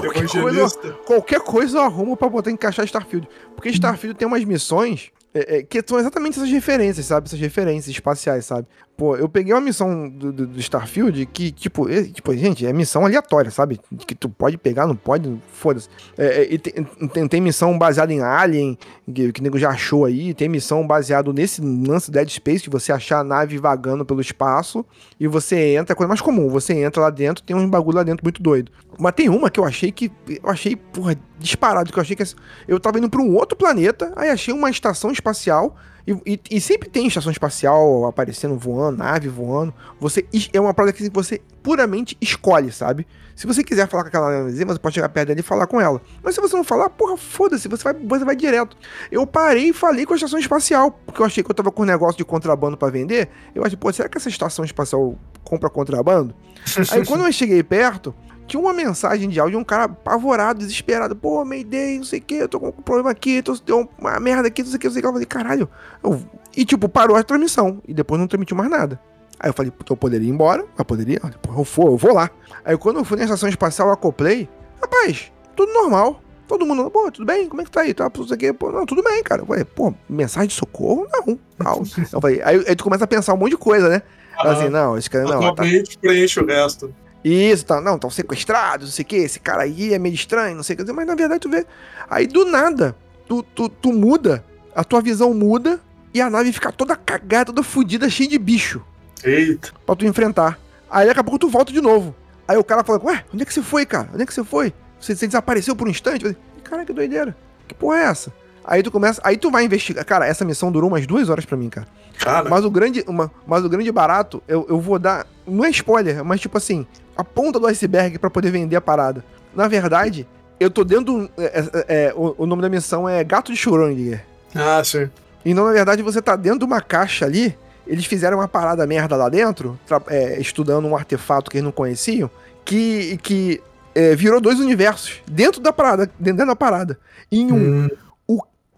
qualquer, coisa, qualquer coisa eu arrumo pra botar encaixar Starfield. Porque Starfield tem umas missões é, é, que são exatamente essas referências, sabe? Essas referências espaciais, sabe? Pô, eu peguei uma missão do, do- do Starfield que, tipo, é, tipo, gente, é missão aleatória, sabe? Que tu pode pegar, não pode, foda-se. É, é, tem, tem, tem missão baseada em Alien, que, que o nego já achou aí. Tem missão baseado nesse lance Dead Space, de você achar a nave vagando pelo espaço e você entra, é coisa mais comum, você entra lá dentro, tem uns bagulho lá dentro muito doido. Mas tem uma que eu achei que, eu achei, porra, disparado, que eu achei que eu tava indo pra um outro planeta, aí achei uma estação espacial, e, e- e sempre tem estação espacial aparecendo, voando, nave voando. Você é uma parada que você puramente escolhe, sabe? Se você quiser falar com aquela navezinha, você pode chegar perto dela e falar com ela. Mas se você não falar, porra, foda-se, você vai, você vai direto. Eu parei e falei com a estação espacial, porque eu achei que eu tava com um negócio de contrabando pra vender. Eu achei, pô, será que essa estação espacial compra contrabando? Aí quando eu cheguei perto, tinha uma mensagem de áudio de um cara apavorado, desesperado. Pô, Mayday, não sei o que, eu tô com um problema aqui, tô, deu uma merda aqui, não sei o que, não sei o que. Eu falei, caralho. Eu- E tipo, parou a transmissão. E depois não transmitiu mais nada. Aí eu falei, puta, eu poderia ir embora? Eu poderia? Eu vou, eu vou lá. Aí quando eu fui na estação espacial, eu acoplei. Rapaz, tudo normal. Todo mundo, pô, tudo bem? Como é que tá aí? Tá, tudo aqui? Pô, não, tudo bem, cara. Eu falei, pô, mensagem de socorro? Não, não. Eu falei, aí, aí tu começa a pensar um monte de coisa, né? Assim, não, esse cara não. tá- preenche o resto. Isso, tá, não, estão sequestrados, não sei o que, esse cara aí é meio estranho, não sei o que, mas na verdade tu vê. Aí do nada, tu, tu, tu muda, a tua visão muda e a nave fica toda cagada, toda fodida, cheia de bicho Eita. pra tu enfrentar. Aí daqui a pouco tu volta de novo. Aí o cara fala, ué, onde é que você foi, cara? Onde é que você foi? Você, você desapareceu por um instante? Eu falei, Cara, que doideira. Que porra é essa? Aí tu começa, aí tu vai investigar. Cara, essa missão durou umas duas horas pra mim, cara. Cara, Mas o grande, uma, mas o grande barato, eu, eu vou dar. Não é spoiler, mas tipo assim, a ponta do iceberg pra poder vender a parada. Na verdade, eu tô dentro. do- é, é, é, o, o nome da missão é Gato de Schrödinger. ah, sim. Então, na verdade, você tá dentro de uma caixa ali. Eles fizeram uma parada merda lá dentro, é, estudando um artefato que eles não conheciam, que, que é, virou dois universos dentro da parada, dentro da parada. Em um, Hum,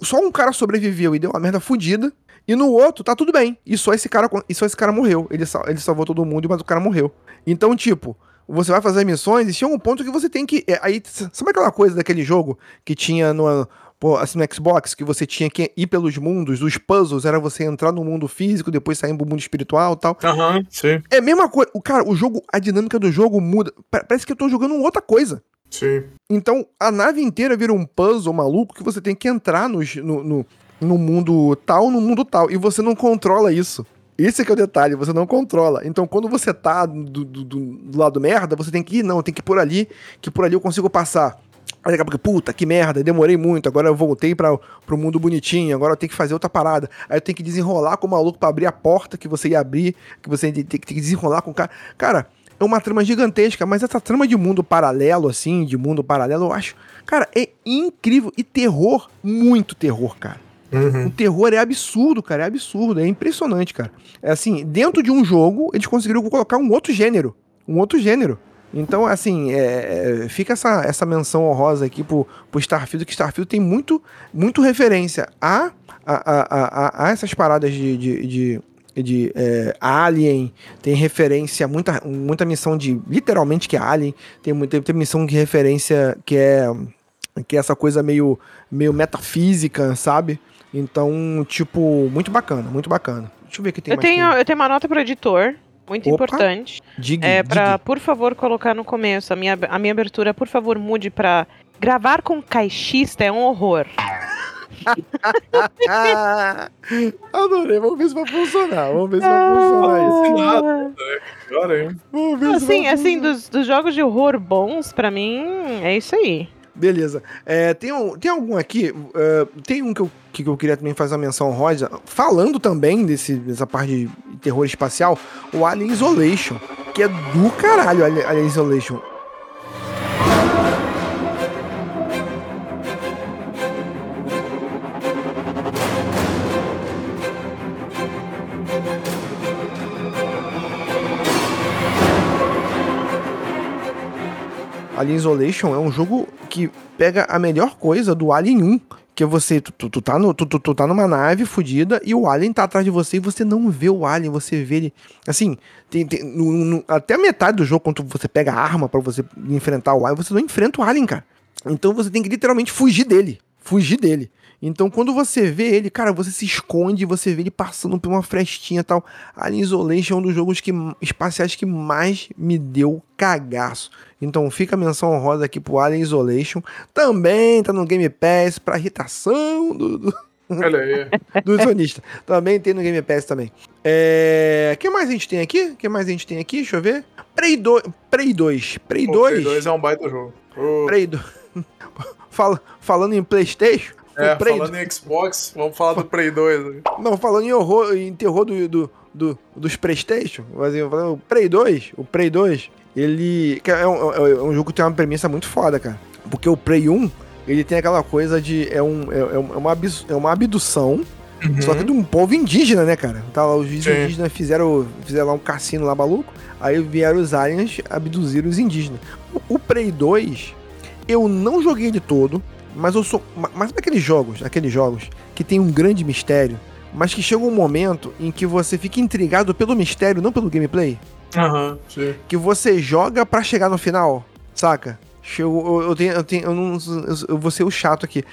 só um cara sobreviveu e deu uma merda fodida. E no outro, tá tudo bem. E só esse cara, e só esse cara morreu. Ele, sal- ele salvou todo mundo, mas o cara morreu. Então, tipo, você vai fazer missões e chega um ponto que você tem que. é, aí, sabe aquela coisa daquele jogo que tinha no, pô, assim, no Xbox, que você tinha que ir pelos mundos, os puzzles era você entrar no mundo físico, depois sair pro mundo espiritual e tal. Aham, sim, É a mesma coisa. O cara, o jogo, a dinâmica do jogo muda. Pa- Parece que eu tô jogando outra coisa. Sim. Então, a nave inteira vira um puzzle maluco que você tem que entrar no, no, no mundo tal, no mundo tal. E você não controla isso. Esse é que é o detalhe, você não controla. Então, quando você tá do, do, do- do lado merda, você tem que ir, não, tem que ir por ali, que por ali eu consigo passar. Aí daqui a pouco, puta, que merda, demorei muito, agora eu voltei pra, pro mundo bonitinho, agora eu tenho que fazer outra parada. Aí eu tenho que desenrolar com o maluco pra abrir a porta que você ia abrir, que você tem, tem que desenrolar com o cara. Cara, é uma trama gigantesca, mas essa trama de mundo paralelo, assim, de mundo paralelo, eu acho, cara, é incrível. E terror, muito terror, cara. O Uhum. terror é absurdo, cara, é absurdo, é impressionante, cara. É assim, dentro de um jogo, eles conseguiram colocar um outro gênero, um outro gênero. Então, assim, é, é, fica essa, essa menção honrosa aqui pro, pro Starfield, que Starfield tem muito, muito referência a, a, a, a, a essas paradas de, de, de, de, é, Alien, tem referência, muita, muita missão de, literalmente, que é Alien, tem, muita, tem missão de referência que é, que é essa coisa meio, meio metafísica, sabe? Então, tipo, muito bacana, muito bacana. Deixa eu ver o que tem Eu mais. tenho, aqui. eu tenho uma nota pro editor, muito Opa. importante. Diga, É pra, por favor, colocar no começo a minha, a minha abertura, por favor, mude pra gravar com caixista é um horror. Ah, adorei, vamos ver se vai funcionar. Vamos ver se vai funcionar isso. Nada. Agora, hein? Vamos ver se Assim, vai assim, dos, dos jogos de horror bons, pra mim, é isso aí. Beleza. É, tem, um, tem algum aqui? é, tem um que eu, que eu queria também fazer uma menção rosa, falando também desse, dessa parte de terror espacial, o Alien Isolation, que é do caralho, Alien Isolation. Alien Isolation é um jogo que pega a melhor coisa do Alien 1. Que é você, tu, tu, tá, no, tu, tu, tu tá numa nave fodida e o alien tá atrás de você e você não vê o alien, você vê ele. Assim, tem, tem- no- no- até a metade do jogo, quando você pega a arma pra você enfrentar o alien, você não enfrenta o alien, cara. Então você tem que literalmente fugir dele. Fugir dele. Então quando você vê ele, cara, você se esconde, você vê ele passando por uma frestinha e tal. Alien Isolation é um dos jogos que, espaciais que mais me deu cagaço. Então fica a menção honrosa aqui pro Alien Isolation. Também tá no Game Pass pra irritação do, do, Olha aí. do sonista. Também tem no Game Pass também. É... O que mais a gente tem aqui? O que mais a gente tem aqui? Deixa eu ver. Prey 2. Prey 2. Prey O 2. Play 2 é um baita jogo. Prey 2. Fala, falando em Playstation. É, falando em Xbox, vamos falar do Prey 2. né? Não, falando em horror, em terror do, do, do- dos Playstation, falando, o Prey 2, o Prey 2, ele é um, é um jogo que tem uma premissa muito foda, cara. Porque o Prey 1, ele tem aquela coisa de é, um, é, é uma, abs- é uma abdução, só que de um povo indígena, né, cara? Tá lá, os Sim. indígenas fizeram, fizeram lá um cassino lá maluco, aí vieram os aliens abduzir os indígenas. O, o Prey 2, eu não joguei ele todo, mas eu sou. ma- Mas aqueles jogos, aqueles jogos que tem um grande mistério, mas que chega um momento em que você fica intrigado pelo mistério, não pelo gameplay, Aham, sim. que você joga pra chegar no final, saca? Eu, eu tenho, eu tenho, eu não, eu, eu vou ser o chato aqui.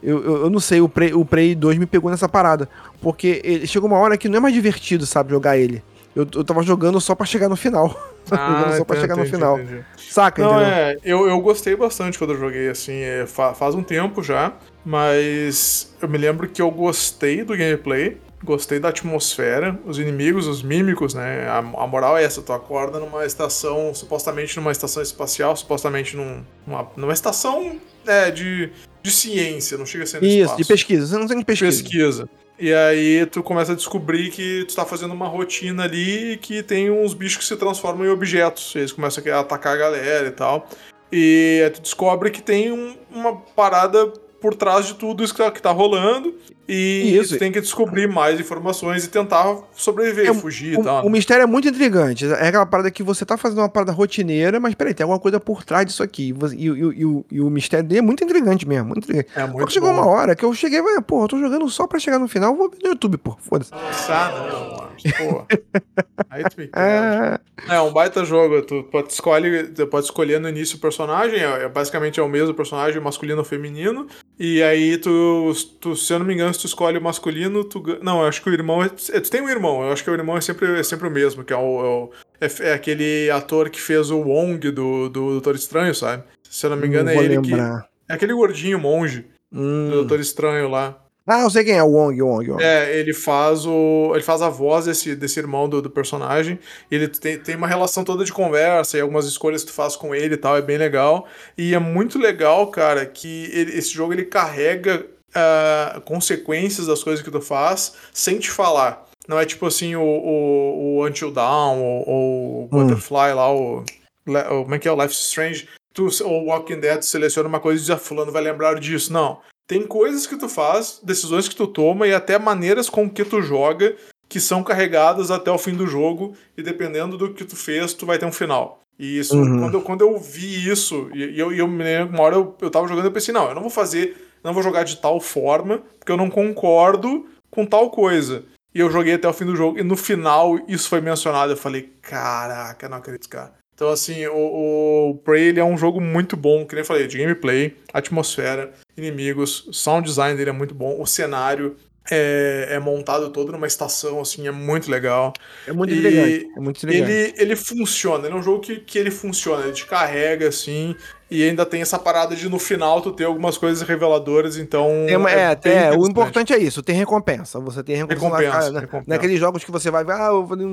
Eu, eu, eu não sei, o Prey, o Prey 2 me pegou nessa parada, porque ele, chega uma hora que não é mais divertido, sabe, jogar ele. Eu, eu tava jogando só pra chegar no final. jogando só pra entendi, chegar no entendi, final. entendi. Saca, Não, entendeu? é, eu, eu gostei bastante quando eu joguei, assim, é, fa- faz um tempo já, mas eu me lembro que eu gostei do gameplay, gostei da atmosfera, os inimigos, os mímicos, né, a, a moral é essa, tu acorda numa estação, supostamente numa estação espacial, supostamente num- numa, numa estação é, de, de ciência, não chega a ser no Isso, espaço. de pesquisa. Você não tem de pesquisa. pesquisa. E aí tu começa a descobrir que tu tá fazendo uma rotina ali e que tem uns bichos que se transformam em objetos. Eles começam a atacar a galera e tal. E aí tu descobre que tem um- uma parada por trás de tudo isso que tá, que tá rolando. E Isso. tem que descobrir mais informações e tentar sobreviver, É, fugir e tal. O, o mistério é muito intrigante. É aquela parada que você tá fazendo uma parada rotineira, mas peraí, tem alguma coisa por trás disso aqui. E, e- e- e o- mistério dele é muito intrigante mesmo. Muito intrigante. É muito chegou uma hora que eu cheguei e falei, pô, eu tô jogando só pra chegar no final, vou ver no YouTube, pô. Foda-se. Ah, não, mano. Pô. Aí tu me perde. Ah, É um baita jogo. Tu pode, escolhe, tu pode escolher no início o personagem. É, é basicamente é o mesmo personagem, masculino ou feminino. E aí tu, tu, se eu não me engano, tu escolhe o masculino, tu. Não, eu acho que o irmão. É, é, tu tem um irmão. Eu acho que o irmão é sempre, é sempre o mesmo, que é o. É, o- é- é aquele ator que fez o Wong do, do Doutor Estranho, sabe? Se eu não me engano, não é ele lembrar. que. É aquele gordinho monge Hum. do Doutor Estranho lá. Ah, eu sei quem é, o Wong, o Wong, o Wong. É, ele faz o. Ele faz a voz desse, desse irmão do, do personagem. E ele tem, tem uma relação toda de conversa e algumas escolhas que tu faz com ele e tal, é bem legal. E é muito legal, cara, que ele- esse jogo ele carrega ah, consequências das coisas que tu faz sem te falar. Não é tipo assim o, o, o Until Dawn ou, ou o Butterfly lá, o, le- o. Como é que é? O Life Strange. Tu, ou Walking Dead, tu seleciona uma coisa e diz, ah, fulano vai lembrar disso. Não. Tem coisas que tu faz, decisões que tu toma e até maneiras com que tu joga que são carregadas até o fim do jogo e dependendo do que tu fez, tu vai ter um final. E isso, Uhum. quando, eu, quando eu vi isso, e, e eu, e eu uma hora eu, eu tava jogando, eu pensei, não, eu não vou fazer, não vou jogar de tal forma, porque eu não concordo com tal coisa. E eu joguei até o fim do jogo, e no final isso foi mencionado, eu falei, caraca, não acredito, cara. Então, assim, o, o Prey ele é um jogo muito bom, que nem eu falei, de gameplay, atmosfera, inimigos, sound design dele é muito bom, o cenário é, é montado todo numa estação, assim, é muito legal. É muito E intrigante. É muito intrigante. Ele, ele funciona, ele é um jogo que, que ele funciona, ele te carrega, assim, e ainda tem essa parada de no final tu ter algumas coisas reveladoras, então. Tem uma- é, bem é, o importante é isso, tem recompensa. Você tem recompensa, na Recompensa, né? recompensa. Naqueles jogos que você vai ah, eu falei,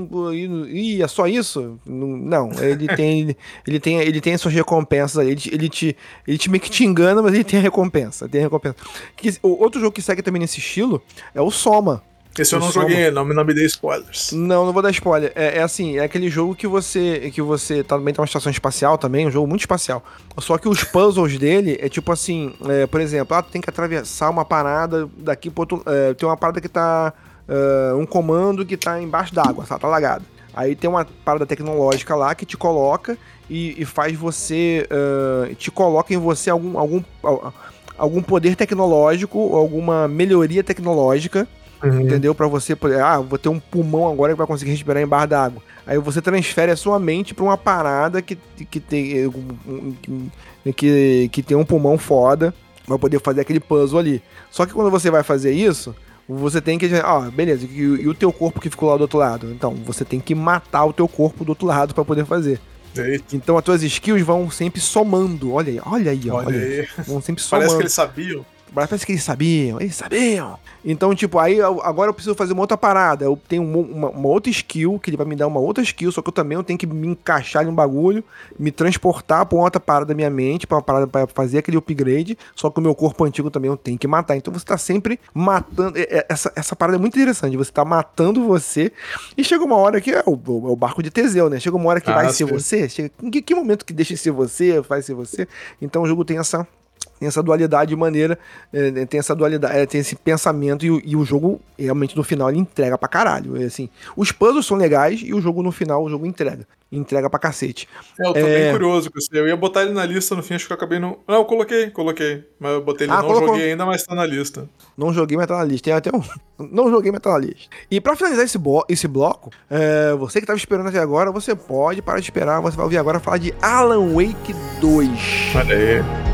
ih, é só isso? Não, ele tem, ele, tem, ele tem as suas recompensas ali. Ele, ele te, ele te meio que te engana, mas ele tem recompensa, tem recompensa. Que, o outro jogo que segue também nesse estilo é o Soma. Esse eu não joguei, não me, não me dei spoilers. Não, não vou dar spoiler. É, é assim, é aquele jogo que você que você tá também tem uma estação espacial também, um jogo muito espacial. Só que os puzzles dele é tipo assim, é, por exemplo, ah, tu tem que atravessar uma parada daqui pro outro, é, tem uma parada que tá é, um comando que tá embaixo d'água, tá, tá lagado. Aí tem uma parada tecnológica lá que te coloca e, e faz você. Uh, te coloca em você algum, algum, algum poder tecnológico, alguma melhoria tecnológica. Uhum. Entendeu? Para você poder. Ah, vou ter um pulmão agora que vai conseguir respirar em barra d'água. Aí você transfere a sua mente para uma parada que, que, tem, que, que tem um pulmão foda vai poder fazer aquele puzzle ali. Só que quando você vai fazer isso, você tem que. Ó, beleza, e, e, o teu corpo que ficou lá do outro lado? Então, você tem que matar o teu corpo do outro lado para poder fazer. Eita. Então as tuas skills vão sempre somando. Olha aí, olha aí, olha, olha aí. Vão sempre somando. Parece que eles sabiam. Parece que eles sabiam, eles sabiam. Então, tipo, aí agora eu preciso fazer uma outra parada. Eu tenho uma, uma, outra skill, que ele vai me dar uma outra skill, só que eu também eu tenho que me encaixar em um bagulho, me transportar pra uma outra parada da minha mente, pra uma parada pra fazer aquele upgrade. Só que o meu corpo antigo também eu tenho que matar. Então você tá sempre matando. É, é, essa, essa parada é muito interessante. Você tá matando você. E chega uma hora que é o, o, o barco de Teseu, né? Chega uma hora que ah, vai ser você. Chega, em que, que momento que deixa de ser você, vai ser você. Então o jogo tem essa tem essa dualidade de maneira, é, tem essa dualidade, é, tem esse pensamento e, e, o jogo realmente no final ele entrega pra caralho. É, assim, os puzzles são legais e o jogo no final o jogo entrega. Entrega pra cacete. É, eu tô é... bem curioso com isso. Eu ia botar ele na lista no fim, acho que eu acabei não. Não, eu coloquei, coloquei. Mas eu botei ele, ah, não colocou. joguei ainda, mas tá na lista. Não joguei, mas tá na lista. Tem até um. Não joguei, mas tá na lista. E pra finalizar esse, bo... esse bloco, é... você que tava esperando até agora, você pode parar de esperar. Você vai ouvir agora falar de Alan Wake 2. Olha aí.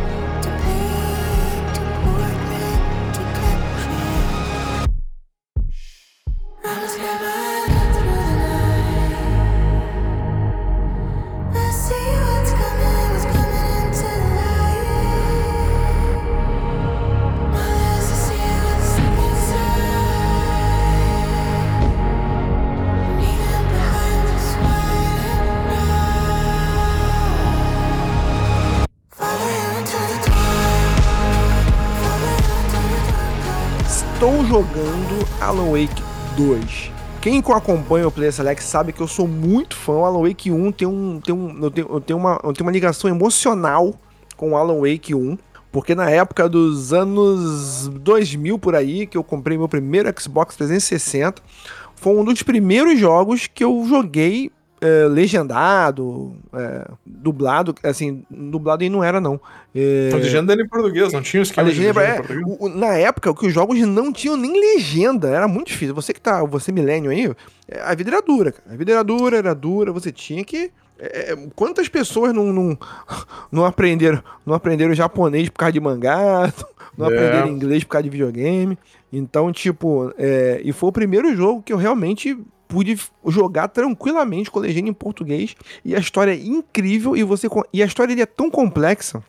Jogando Alan Wake 2. Quem acompanha o Player Select sabe que eu sou muito fã. O Alan Wake 1 tem, um, tem, um, eu tenho, eu tenho, uma, eu tenho uma ligação emocional com o Alan Wake 1. Porque na época dos anos 2000 por aí, que eu comprei meu primeiro Xbox 360, foi um dos primeiros jogos que eu joguei é, legendado, é, dublado, assim, dublado aí não era não. É, a legenda era em português, não tinha esquema a legenda, é, o, Na época, que os jogos não tinham nem legenda, era muito difícil. Você que tá, você milênio aí, é, a vida era dura, cara. A vida era dura, era dura, você tinha que... É, é, quantas pessoas não, não, não, aprenderam, não aprenderam japonês por causa de mangá, não aprenderam inglês por causa de videogame. Então, tipo, e foi o primeiro jogo que eu realmente pude jogar tranquilamente com legenda em português e a história é incrível e você e a história é tão complexa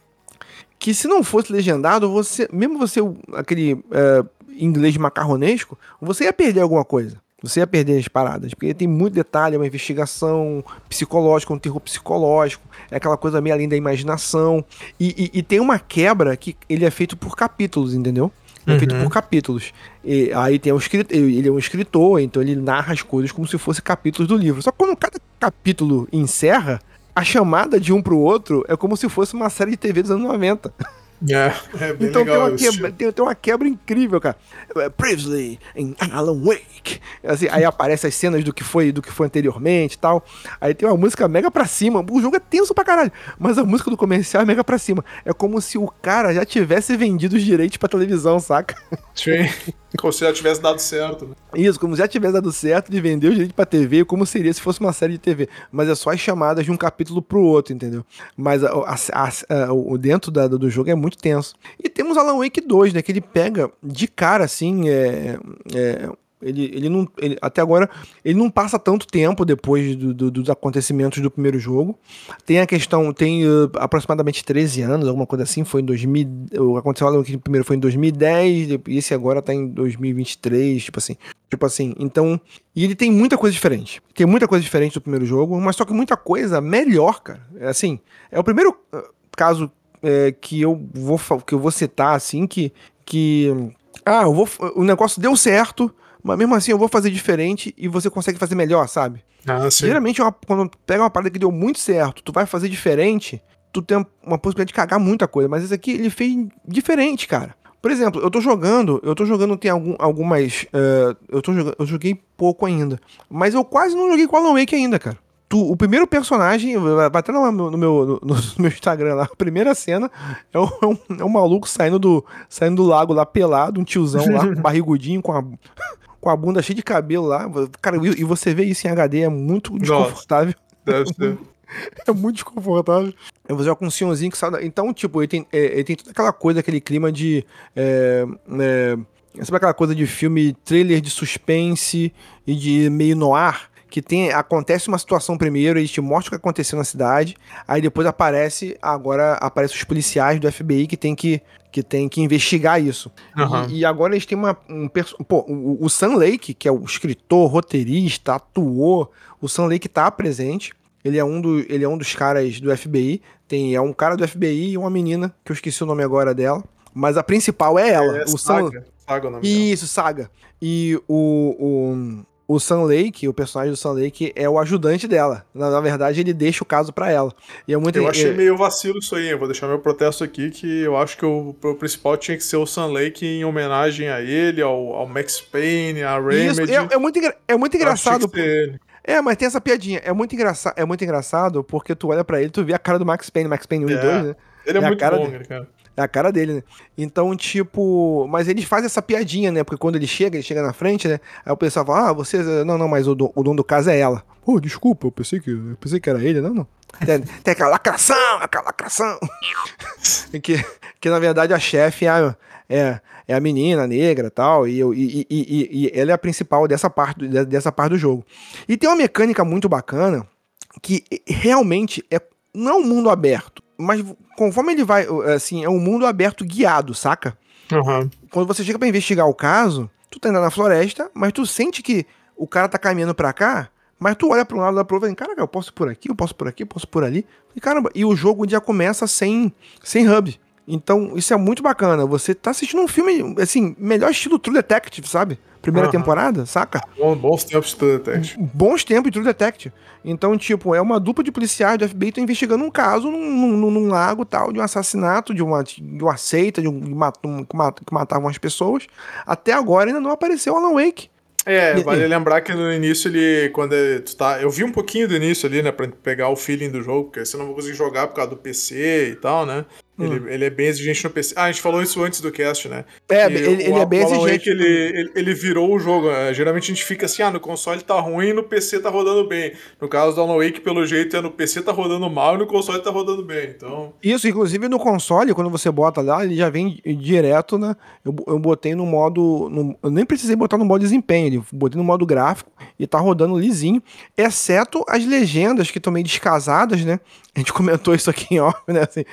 que se não fosse legendado, você mesmo você aquele é, inglês macarronesco, você ia perder alguma coisa. Você ia perder as paradas, porque tem muito detalhe, é uma investigação psicológica, um terror psicológico, é aquela coisa meio além da imaginação. E, e, e tem uma quebra que ele é feito por capítulos, entendeu? É uhum. feito por capítulos. E aí tem um escritor, ele é um escritor, então ele narra as coisas como se fossem capítulos do livro. Só que quando cada capítulo encerra, a chamada de um pro outro é como se fosse uma série de TV dos anos 90. É, é bem então legal tem, uma quebra, tem, tem, uma quebra incrível, cara. É, Previously em Alan Wake. Assim, aí aparece as cenas do que foi do que foi anteriormente e tal. Aí tem uma música mega pra cima. O jogo é tenso pra caralho. Mas a música do comercial é mega pra cima. É como se o cara já tivesse vendido os direitos pra televisão, saca? Sim. Como se já tivesse dado certo, né? Isso, como se já tivesse dado certo de vender o direito pra TV, como seria se fosse uma série de TV. Mas é só as chamadas de um capítulo pro outro, entendeu? Mas a, a, a, o dentro da, do jogo é muito tenso. E temos Alan Wake 2, né? Que ele pega de cara, assim, é, é ele, ele não. Ele, até agora, ele não passa tanto tempo depois do, do, dos acontecimentos do primeiro jogo. Tem a questão, tem uh, aproximadamente 13 anos, alguma coisa assim. Foi em 2000. Aconteceu que o primeiro foi em 2010, e esse agora tá em 2023, tipo assim. Tipo assim, então. E ele tem muita coisa diferente. Tem muita coisa diferente do primeiro jogo, mas só que muita coisa melhor, cara. É assim, é o primeiro uh, caso é, que, eu vou, que eu vou citar, assim, que. que ah, eu vou, o negócio deu certo mas mesmo assim eu vou fazer diferente e você consegue fazer melhor, sabe? Ah, sim. Geralmente, uma, quando pega uma parada que deu muito certo, tu vai fazer diferente, tu tem uma possibilidade de cagar muita coisa. Mas esse aqui ele fez diferente, cara. Por exemplo, eu tô jogando, eu tô jogando, tem algum, algumas. eh, eu, tô jogando, eu joguei pouco ainda. Mas eu quase não joguei com Alan Wake ainda, cara. Tu, o primeiro personagem, vai até no, meu- no meu, no, no meu Instagram lá, a primeira cena é um, é um, é um maluco saindo do, saindo do lago lá pelado, um tiozão lá, barrigudinho, com a, com a bunda cheia de cabelo lá. Cara, e, você vê isso em HD, é muito desconfortável. Deve ser. É muito desconfortável. Eu vou jogar com um senhorzinho que sai da... Então, tipo, ele tem, é, ele tem toda aquela coisa, aquele clima de. É, é, sabe aquela coisa de filme, trailer de suspense e de meio noir? Que tem, acontece uma situação primeiro, ele te mostra o que aconteceu na cidade, aí depois aparece, agora aparece os policiais do FBI que tem que, que, tem que investigar isso. Aham. E, e agora eles têm uma, um Pô, o, o Sam Lake, que é o escritor, roteirista, atuou, o Sam Lake tá presente. Ele é um, do, ele é um dos caras do FBI. Tem, é um cara do FBI e uma menina, que eu esqueci o nome agora dela. Mas a principal é ela. É o Sam, Saga. Saga o nome dela. isso, Saga. E o, o, o Sam Lake, o personagem do Sam Lake, é o ajudante dela. Na, na verdade, ele deixa o caso pra ela. E é muito Eu achei é- meio vacilo isso aí, eu vou deixar meu protesto aqui, que eu acho que o, o principal tinha que ser o Sun Lake em homenagem a ele, ao, ao Max Payne, a Isso, Remedy. é, é muito, é muito engraçado. É, mas tem essa piadinha. É muito, engraça... é muito engraçado porque tu olha pra ele, tu vê a cara do Max Payne, Max Payne 1 e É. 2, né? Ele é, É muito bom, dele. ele, cara. É a cara dele, né? Então, tipo. Mas eles fazem essa piadinha, né? Porque quando ele chega, ele chega na frente, né? Aí o pessoal fala, ah, você. Não, não, mas o, do- o dono do caso é ela. Pô, desculpa, eu pensei que, eu pensei que era ele, não, não. Tem, tem aquela lacração, aquela lacração. que, que na verdade a chefe é, a- é, é a menina negra tal, e, eu- e, e, e, e ela é a principal dessa parte, do- dessa parte do jogo. E tem uma mecânica muito bacana que realmente é, não é um mundo aberto, mas conforme ele vai, assim, é um mundo aberto guiado, saca? Aham. Quando você chega pra investigar o caso, tu tá indo na floresta, mas tu sente que o cara tá caminhando pra cá, mas tu olha pra um lado da prova e fala, caraca, eu posso ir por aqui, eu posso ir por aqui, eu posso ir por ali. E caramba, e o jogo já começa sem, sem hub. Então, isso é muito bacana. Você tá assistindo um filme, assim, melhor estilo True Detective, sabe? Primeira Aham. temporada, saca? Bom- bons tempos de True Detective. bons tempos de True Detective. Então, tipo, é uma dupla de policiais do FBI que tá investigando um caso num, num- num lago tal, de um assassinato, de uma, de uma seita, de um, que mat- um- que mat- que matavam as pessoas. Até agora ainda não apareceu Alan Wake. É, vale lembrar que no início ele, quando ele- tu tá, eu vi um pouquinho do início ali, né, pra pegar o feeling do jogo, porque você não vai conseguir jogar por causa do PC e tal, né? Ele, ele é bem exigente no PC. Ah, a gente falou isso antes do cast, né? É, E ele, ele o é bem exigente. ele, ele, ele virou o jogo. né? Geralmente a gente fica assim, ah, no console tá ruim, no PC tá rodando bem. No caso do Alan Wake, pelo jeito, é no PC tá rodando mal e no console tá rodando bem. Então, Isso, inclusive no console, quando você bota lá, ele já vem direto, né? Eu, eu botei no modo. no- eu nem precisei botar no modo desempenho, ele botei no modo gráfico e tá rodando lisinho, exceto as legendas que estão meio descasadas, né? A gente comentou isso aqui em off, né? Assim,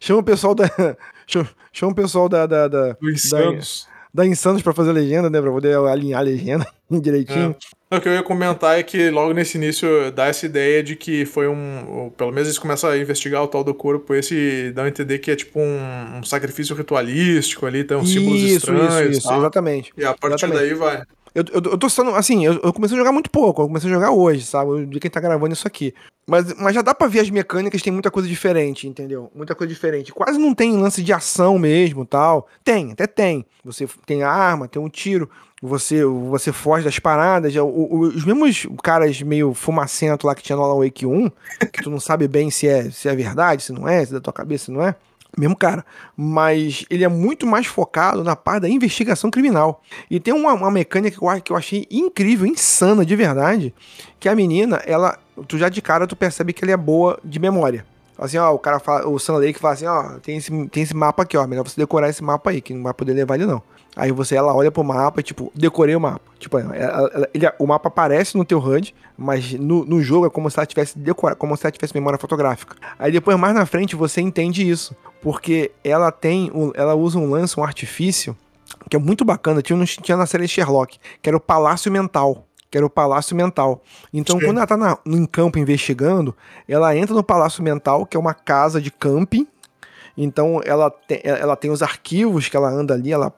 Chama o pessoal da. Chama, o pessoal da. da, da, do Insanos. da Insanos pra fazer a legenda, né? Pra poder alinhar a legenda direitinho. O que eu ia comentar é que logo nesse início dá essa ideia de que foi um. Pelo menos eles começam a investigar o tal do corpo, esse dá a entender que é tipo um, um sacrifício ritualístico ali, tem uns símbolos isso, estranhos. isso, isso, exatamente. E a partir Exatamente. daí vai. Eu, eu, eu tô sendo, assim, eu, eu comecei a jogar muito pouco, eu comecei a jogar hoje, sabe? De quem tá gravando isso aqui. Mas, mas já dá pra ver as mecânicas, tem muita coisa diferente, entendeu? Muita coisa diferente. Quase não tem lance de ação mesmo tal. Tem, até tem. Você tem a arma, tem um tiro, você, você foge das paradas. já- o- o- os mesmos caras meio fumacento lá que tinha no Alan Wake 1, que tu não sabe bem se é, se é verdade, se não é, se é da tua cabeça, se não é. Mesmo cara. Mas ele é muito mais focado na parte da investigação criminal. E tem uma, uma mecânica que eu, que eu achei incrível, insana de verdade, que a menina, ela, tu já de cara tu percebe que ela é boa de memória. Assim, ó, o cara fala, o Sam Lake fala assim, ó, tem esse, tem esse mapa aqui, ó, melhor você decorar esse mapa aí, que não vai poder levar ele não. Aí você, ela olha pro mapa e, tipo, decorei o mapa. Tipo, ela- ela- ele- o mapa aparece no teu HUD, mas no, no jogo é como se ela tivesse decorado, como se ela tivesse memória fotográfica. Aí depois, mais na frente, você entende isso. Porque ela tem, ela usa um lance, um artifício, que é muito bacana, tinha, tinha na série Sherlock, que era o Palácio Mental. Que era o Palácio Mental. Então, Sim. quando ela tá na, no- em campo investigando, ela entra no Palácio Mental, que é uma casa de camping. Então, ela tem, ela tem os arquivos que ela anda ali, ela,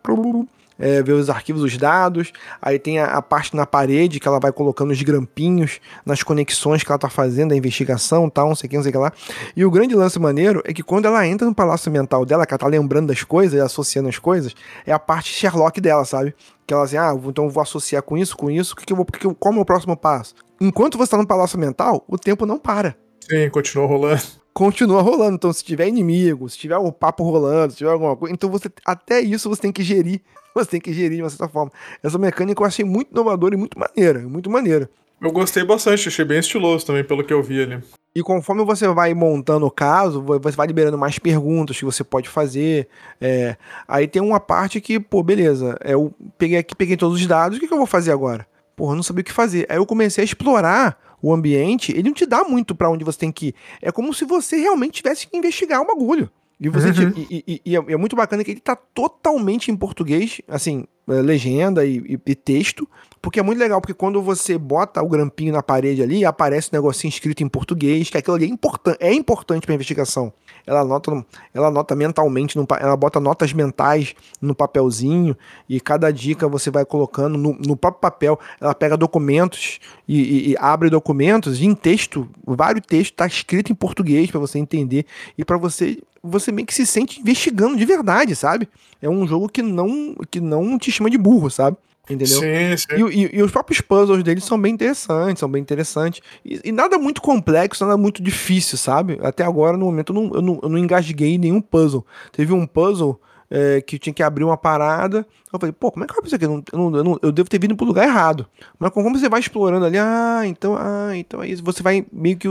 é, ver os arquivos, os dados. Aí tem a, a, parte na parede que ela vai colocando os grampinhos nas conexões que ela tá fazendo, a investigação tal, não sei o que, não sei o que lá. E o grande lance maneiro é que quando ela entra no palácio mental dela, que ela tá lembrando das coisas, associando as coisas, é a parte Sherlock dela, sabe? Que ela assim, ah, então eu vou associar com isso, com isso, que que eu vou, que, qual é o meu próximo passo? Enquanto você tá no palácio mental, o tempo não para. Sim, continua rolando continua rolando. Então, se tiver inimigo, se tiver um papo rolando, se tiver alguma coisa, então você até isso você tem que gerir. Você tem que gerir de uma certa forma. Essa mecânica eu achei muito inovadora e muito maneira, muito maneira. Eu gostei bastante, achei bem estiloso também, pelo que eu vi ali. E conforme você vai montando o caso, você vai liberando mais perguntas que você pode fazer. É, aí tem uma parte que, pô, beleza, eu peguei aqui, peguei todos os dados, o que, que eu vou fazer agora? Porra, não sabia o que fazer. Aí eu comecei a explorar o ambiente, ele não te dá muito para onde você tem que ir. É como se você realmente tivesse que investigar um bagulho. E, você uhum. e, e, e, é, é muito bacana que ele tá totalmente em português, assim, legenda e, e, texto, porque é muito legal, porque quando você bota o grampinho na parede ali, aparece um negocinho escrito em português, que aquilo ali é, importan é importante pra investigação. Ela anota, ela anota mentalmente, no, ela bota notas mentais no papelzinho, e cada dica você vai colocando no, no próprio papel, ela pega documentos e, e abre documentos em texto, vários textos, tá escrito em português para você entender, e para você você meio que se sente investigando de verdade, sabe? É um jogo que não, que não te chama de burro, sabe? Entendeu? Sim, sim. E, e, e, os próprios puzzles deles são bem interessantes, são bem interessantes. E, e, nada muito complexo, nada muito difícil, sabe? Até agora, no momento, eu não, eu não, eu não engasguei nenhum puzzle. Teve um puzzle é, que tinha que abrir uma parada. Eu falei, pô, como é que eu isso aqui? Eu, não, eu, não, eu, devo ter vindo pro lugar errado. Mas como você vai explorando ali, ah, então, ah, então é isso. Você vai meio que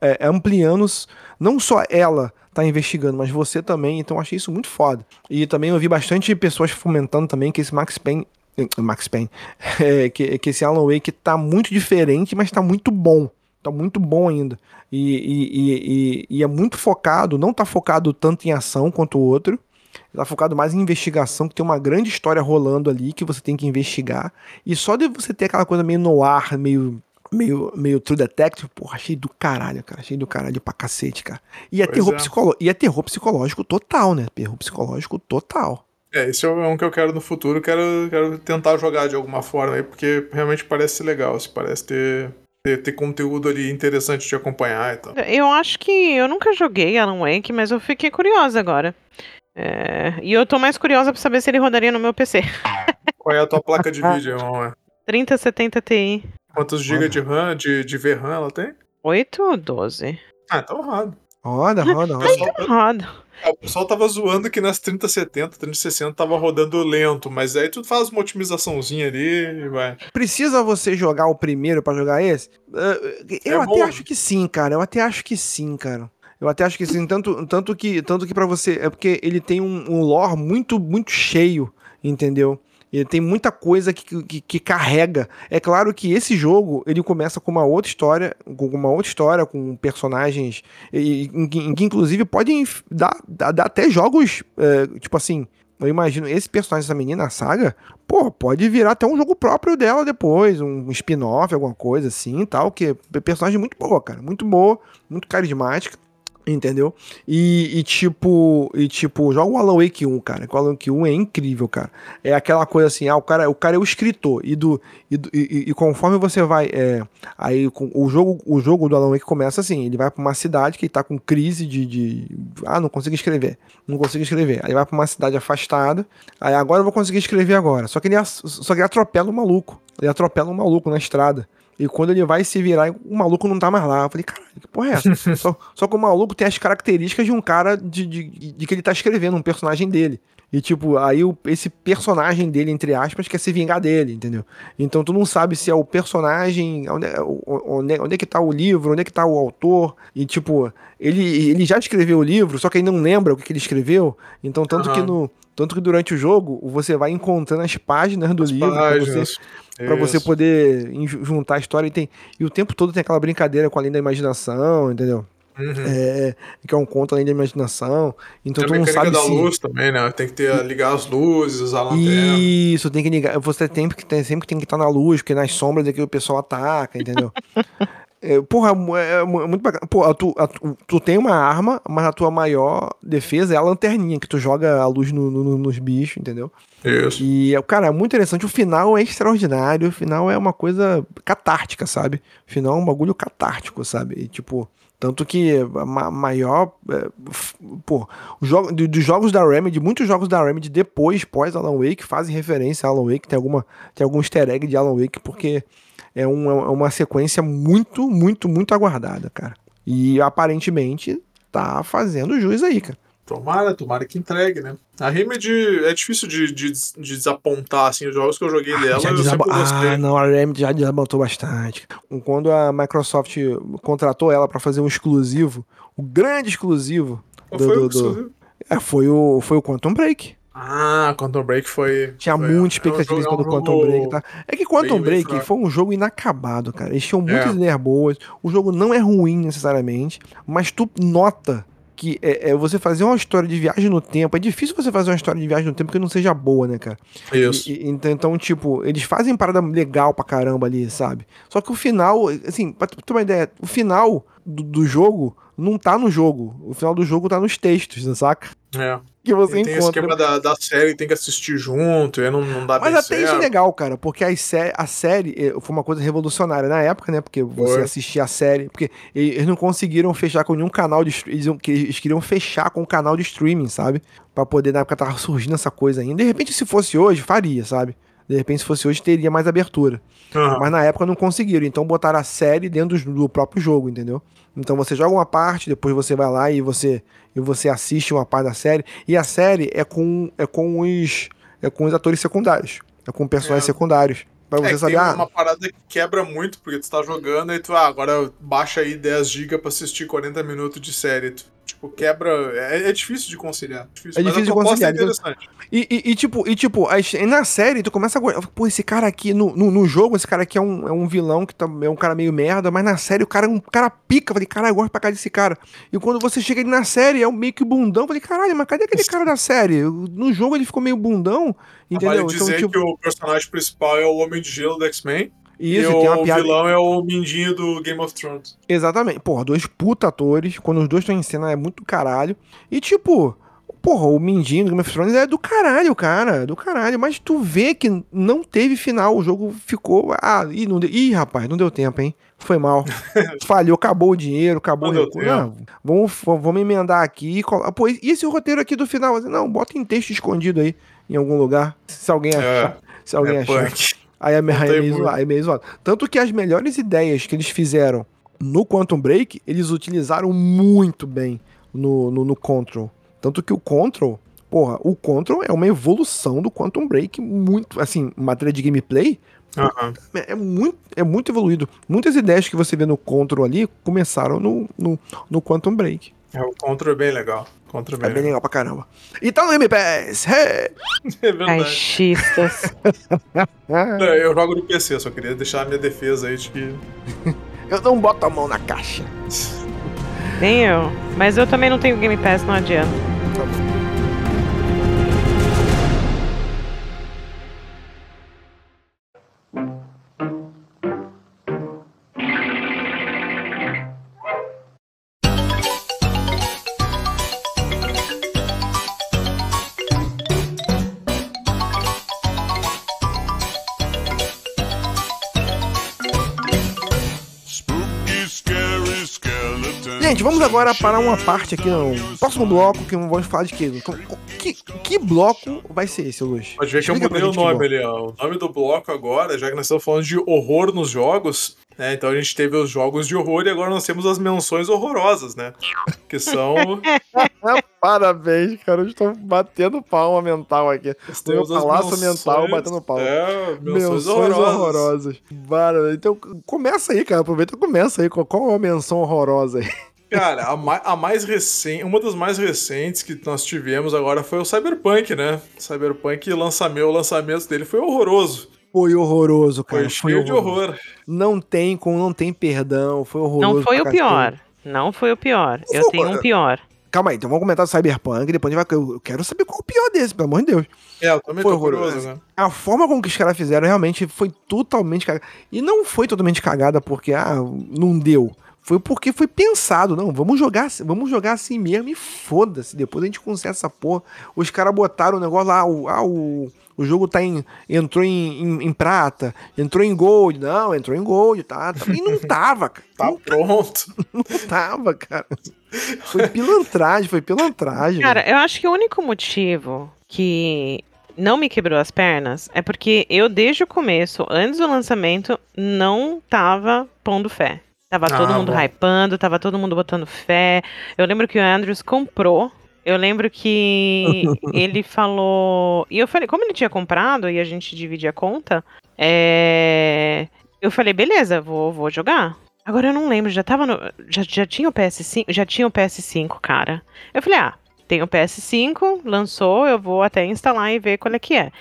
é, ampliando, não só ela, tá investigando, mas você também. Então eu achei isso muito foda. E também eu vi bastante pessoas fomentando também que esse Max Payne. Eh, Max Payne. É, que, que esse Alan Wake tá muito diferente, mas tá muito bom. Tá muito bom ainda. E, e, e, e, é muito focado, não tá focado tanto em ação quanto o outro. Tá focado mais em investigação, que tem uma grande história rolando ali que você tem que investigar. E só de você ter aquela coisa meio no ar, meio meio, meio True Detective, porra, achei do caralho, cara. Achei do caralho pra cacete, cara. E é, terror, é. Psicolo... e é terror psicológico total, né? Terror psicológico total. É, esse é um que eu quero no futuro. Quero, quero tentar jogar de alguma forma aí, porque realmente parece legal. Se parece ter, ter, ter, conteúdo ali interessante de acompanhar e tal. Eu acho que eu nunca joguei Alan Wake, mas eu fiquei curiosa agora. É, e eu tô mais curiosa pra saber se ele rodaria no meu PC. Qual é a tua placa de vídeo, irmão? 3070 Ti. Quantos GB de RAM, de, de VRAM ela tem? 8 ou 12? Ah, então roda. Roda, roda, roda. Então roda. É, o pessoal tava zoando que nas 3070, 3060 tava rodando lento, mas aí tu faz uma otimizaçãozinha ali e vai. Precisa você jogar o primeiro para jogar esse? Uh, eu é até bom. acho que sim, cara. Eu até acho que sim, cara. Eu até acho que sim, tanto, tanto que tanto que para você é porque ele tem um, um lore muito muito cheio, entendeu? Tem muita coisa que, que, que, carrega. É claro que esse jogo ele começa com uma outra história, com uma outra história, com personagens em, que inclusive podem dar, dar, dar até jogos, é, tipo assim. Eu imagino esse personagem dessa menina, a saga, pô, pode virar até um jogo próprio dela depois, um spin-off, alguma coisa assim tal, que é personagem muito boa, cara, muito boa, muito carismática. Entendeu? E, e, tipo, e tipo, joga o Alan Wake 1, cara. O Alan Wake 1 é incrível, cara. É aquela coisa assim, ah, o cara, o cara é o escritor e do e, e, e conforme você vai, é, aí o jogo, o jogo do Alan Wake começa assim, ele vai para uma cidade que ele tá com crise de, de ah, não consigo escrever, não consigo escrever. Aí vai para uma cidade afastada. Aí agora eu vou conseguir escrever agora. Só que ele só que ele atropela um maluco. Ele atropela um maluco na estrada. E quando ele vai se virar, o maluco não tá mais lá. Eu falei, caralho, que porra é essa? só, só que o maluco tem as características de um cara de, de, de, que ele tá escrevendo, um personagem dele. E, tipo, aí o, esse personagem dele, entre aspas, quer se vingar dele, entendeu? Então tu não sabe se é o personagem, onde, é, onde, onde é que tá o livro, onde é que tá o autor. E, tipo, ele, ele já escreveu o livro, só que ele não lembra o que, que ele escreveu. Então, tanto uhum. que no. Tanto que durante o jogo você vai encontrando as páginas do as livro para você, pra você poder juntar a história e tem. E o tempo todo tem aquela brincadeira com a linha da imaginação, entendeu? Uhum. É, que é um conto além da imaginação. Então tem tu não sabe da se... luz também, né? Tem que ter, ligar as luzes, usar a lanterna. Isso, tem que ligar. Você tem que, tem, sempre tem que estar na luz, porque nas sombras é que o pessoal ataca, entendeu? É, porra, é, é muito bacana. Pô, tu, a tu, tu tem uma arma, mas a tua maior defesa é a lanterninha, que tu joga a luz no- no- nos bichos, entendeu? Isso. E, cara, é muito interessante. O final é extraordinário. O final é uma coisa catártica, sabe? O final é um bagulho catártico, sabe? E, tipo, tanto que a ma- maior. é, pô, os do- dos jogos da Remedy, muitos jogos da Remedy depois, pós Alan Wake, fazem referência a Alan Wake. Tem, alguma, tem algum easter egg de Alan Wake, porque é, um- é uma sequência muito, muito, muito aguardada, cara. E aparentemente tá fazendo jus aí, cara. Tomara, tomara que entregue, né? A Remedy é difícil de, de, de desapontar, assim, os jogos que eu joguei dela, Já eu. Ah, não, a Remedy já desabantou bastante. Quando a Microsoft contratou ela pra fazer um exclusivo, o grande exclusivo, Qual do- foi do- o do- exclusivo? é, foi, o, foi o Quantum Break. Ah, Quantum Break foi. Tinha foi, muita é um expectativa do é um Quantum Break, tá? É que Quantum bem- bem Break fraco. foi um jogo inacabado, cara. Eles tinham muitas É. ideias boas. O jogo não é ruim necessariamente, mas tu nota que é, é você fazer uma história de viagem no tempo. É difícil você fazer uma história de viagem no tempo que não seja boa, né, cara? Isso. E- e- então, então, tipo, eles fazem parada legal pra caramba ali, sabe? Só que o final, assim, pra tu ter uma ideia, o final do, do jogo não tá no jogo. O final do jogo tá nos textos, né, saca? É. Que você E tem esse encontra. esquema da, da série, tem que assistir junto, e não, não dá Mas até isso é certo. legal, cara, porque a, sé a série eh, foi uma coisa revolucionária na época, né? Porque você Foi. assistia a série. Porque eles não conseguiram fechar com nenhum canal de streaming. Eles, eles queriam fechar com o canal de streaming, sabe? Pra poder, na época, tava surgindo essa coisa ainda. De repente, se fosse hoje, faria, sabe? De repente, se fosse hoje, teria mais abertura. Aham. Mas na época não conseguiram, então botaram a série dentro do, do próprio jogo, entendeu? Então você joga uma parte, depois você vai lá e você e você assiste uma parte da série, e a série é com é com os é com os atores secundários, é com personagens É. secundários, Pra É você que saber tem ah, uma parada que quebra muito, porque tu tá jogando e tu, ah, agora baixa aí 10 GB pra assistir 40 minutos de série. Tu, tipo, quebra. É, é difícil de conciliar. Difícil, É difícil de proposta conciliar, É interessante. E, e- e, tipo, e, tipo na série tu começa a. Pô, esse cara aqui, no, no, no jogo, esse cara aqui é um, é um vilão que tá, é um cara meio merda, mas na série o cara é um cara pica. Eu Falei, caralho, eu gosto pra cá desse cara. E quando você chega ali na série, é um meio que bundão. Eu Falei, caralho, mas cadê aquele cara da série? No jogo ele ficou meio bundão, entendeu? Vale dizer então, tipo, que o personagem principal é o Homem de Gelo do X-Men. E isso, tem uma o piada. vilão é o Mindinho do Game of Thrones. Exatamente. Porra, dois puta atores. Quando os dois estão em cena é muito caralho. E tipo, porra, o Mindinho do Game of Thrones é do caralho, cara. é Do caralho. Mas tu vê que não teve final. O jogo ficou. Ah, ih, não deu... ih rapaz, não deu tempo, hein? Foi mal. Falhou, acabou o dinheiro, acabou Não o recurso. Não, vamos, vamos emendar aqui. e Pô, e esse roteiro aqui do final? Não, bota em texto escondido aí, em algum lugar. Se alguém achar. Se alguém é achar. punk. Aí é, aí é meio zoado, é meio zoado. Tanto que as melhores ideias que eles fizeram no Quantum Break, eles utilizaram muito bem no, no, no Control. Tanto que o Control, porra, o Control é uma evolução do Quantum Break muito, assim, matéria de gameplay, é, é muito, é muito evoluído. Muitas ideias que você vê no Control ali começaram no, no, no Quantum Break. É, o Contra é bem legal. Contra é É bem bem legal. legal pra caramba. E tá no Game Pass! Hey! É verdade. Caixistas. Não, Eu jogo no PC, só queria deixar a minha defesa aí de que. eu não boto a mão na caixa. Nem eu. Mas eu também não tenho Game Pass, não adianta. Spooky, Gente, vamos agora para uma parte aqui no próximo bloco que vamos falar de quê? Que, que bloco vai ser esse, Luz? Pode ver que eu mudei o nome ali, ó. O nome do bloco agora, já que nós estamos falando de horror nos jogos, né? Então a gente teve os jogos de horror e agora nós temos as menções horrorosas, né? Que são. Parabéns, cara. Eu estou batendo palma mental aqui. as palácio menções- mental batendo palma. É, menções, Menções horrorosas. horrorosas. Para, então começa aí, cara. Aproveita e começa aí. Qual, é a menção horrorosa aí? Cara, a, ma- a mais recente, uma das mais recentes que nós tivemos agora foi o Cyberpunk, né? Cyberpunk, lançamento, o lançamento dele foi horroroso. Foi horroroso, cara. Foi cheio de horroroso. horror. Não tem com, não tem perdão. Foi horroroso. Não foi o pior. Não foi o pior. Eu Foi- tenho um pior. calma aí, então vamos comentar do Cyberpunk, depois a gente vai. Eu quero saber qual é o pior desse, pelo amor de Deus. É, eu também Foi tô horroroso. curioso, né? A forma como que os caras fizeram realmente foi totalmente cagada. E não foi totalmente cagada porque, ah, não deu. Foi porque foi pensado, não, vamos jogar, assim- vamos jogar assim mesmo e foda-se. Depois a gente conserta essa porra. Os caras botaram o negócio lá, o, ah, o, o jogo tá em. entrou em, em, em prata, entrou em gold. Não, entrou em gold, tá? tá. E não tava, cara. Tá Não, pronto. não tava, cara. Foi pilantragem, foi pilantragem. Cara, velho. eu acho que o único motivo que não me quebrou as pernas é porque eu, desde o começo, antes do lançamento, não tava pondo fé. Tava todo Ah, mundo bom. hypando, tava todo mundo botando fé. Eu lembro que o Andrews comprou. Eu lembro que ele falou. E eu falei, como ele tinha comprado e a gente dividia a conta, é, eu falei, beleza, vou, vou jogar. Agora eu não lembro, já tava no. Já, já tinha o PS5? Já tinha o PS5, cara. Eu falei, ah, tem o PS5, lançou, eu vou até instalar e ver qual é que é.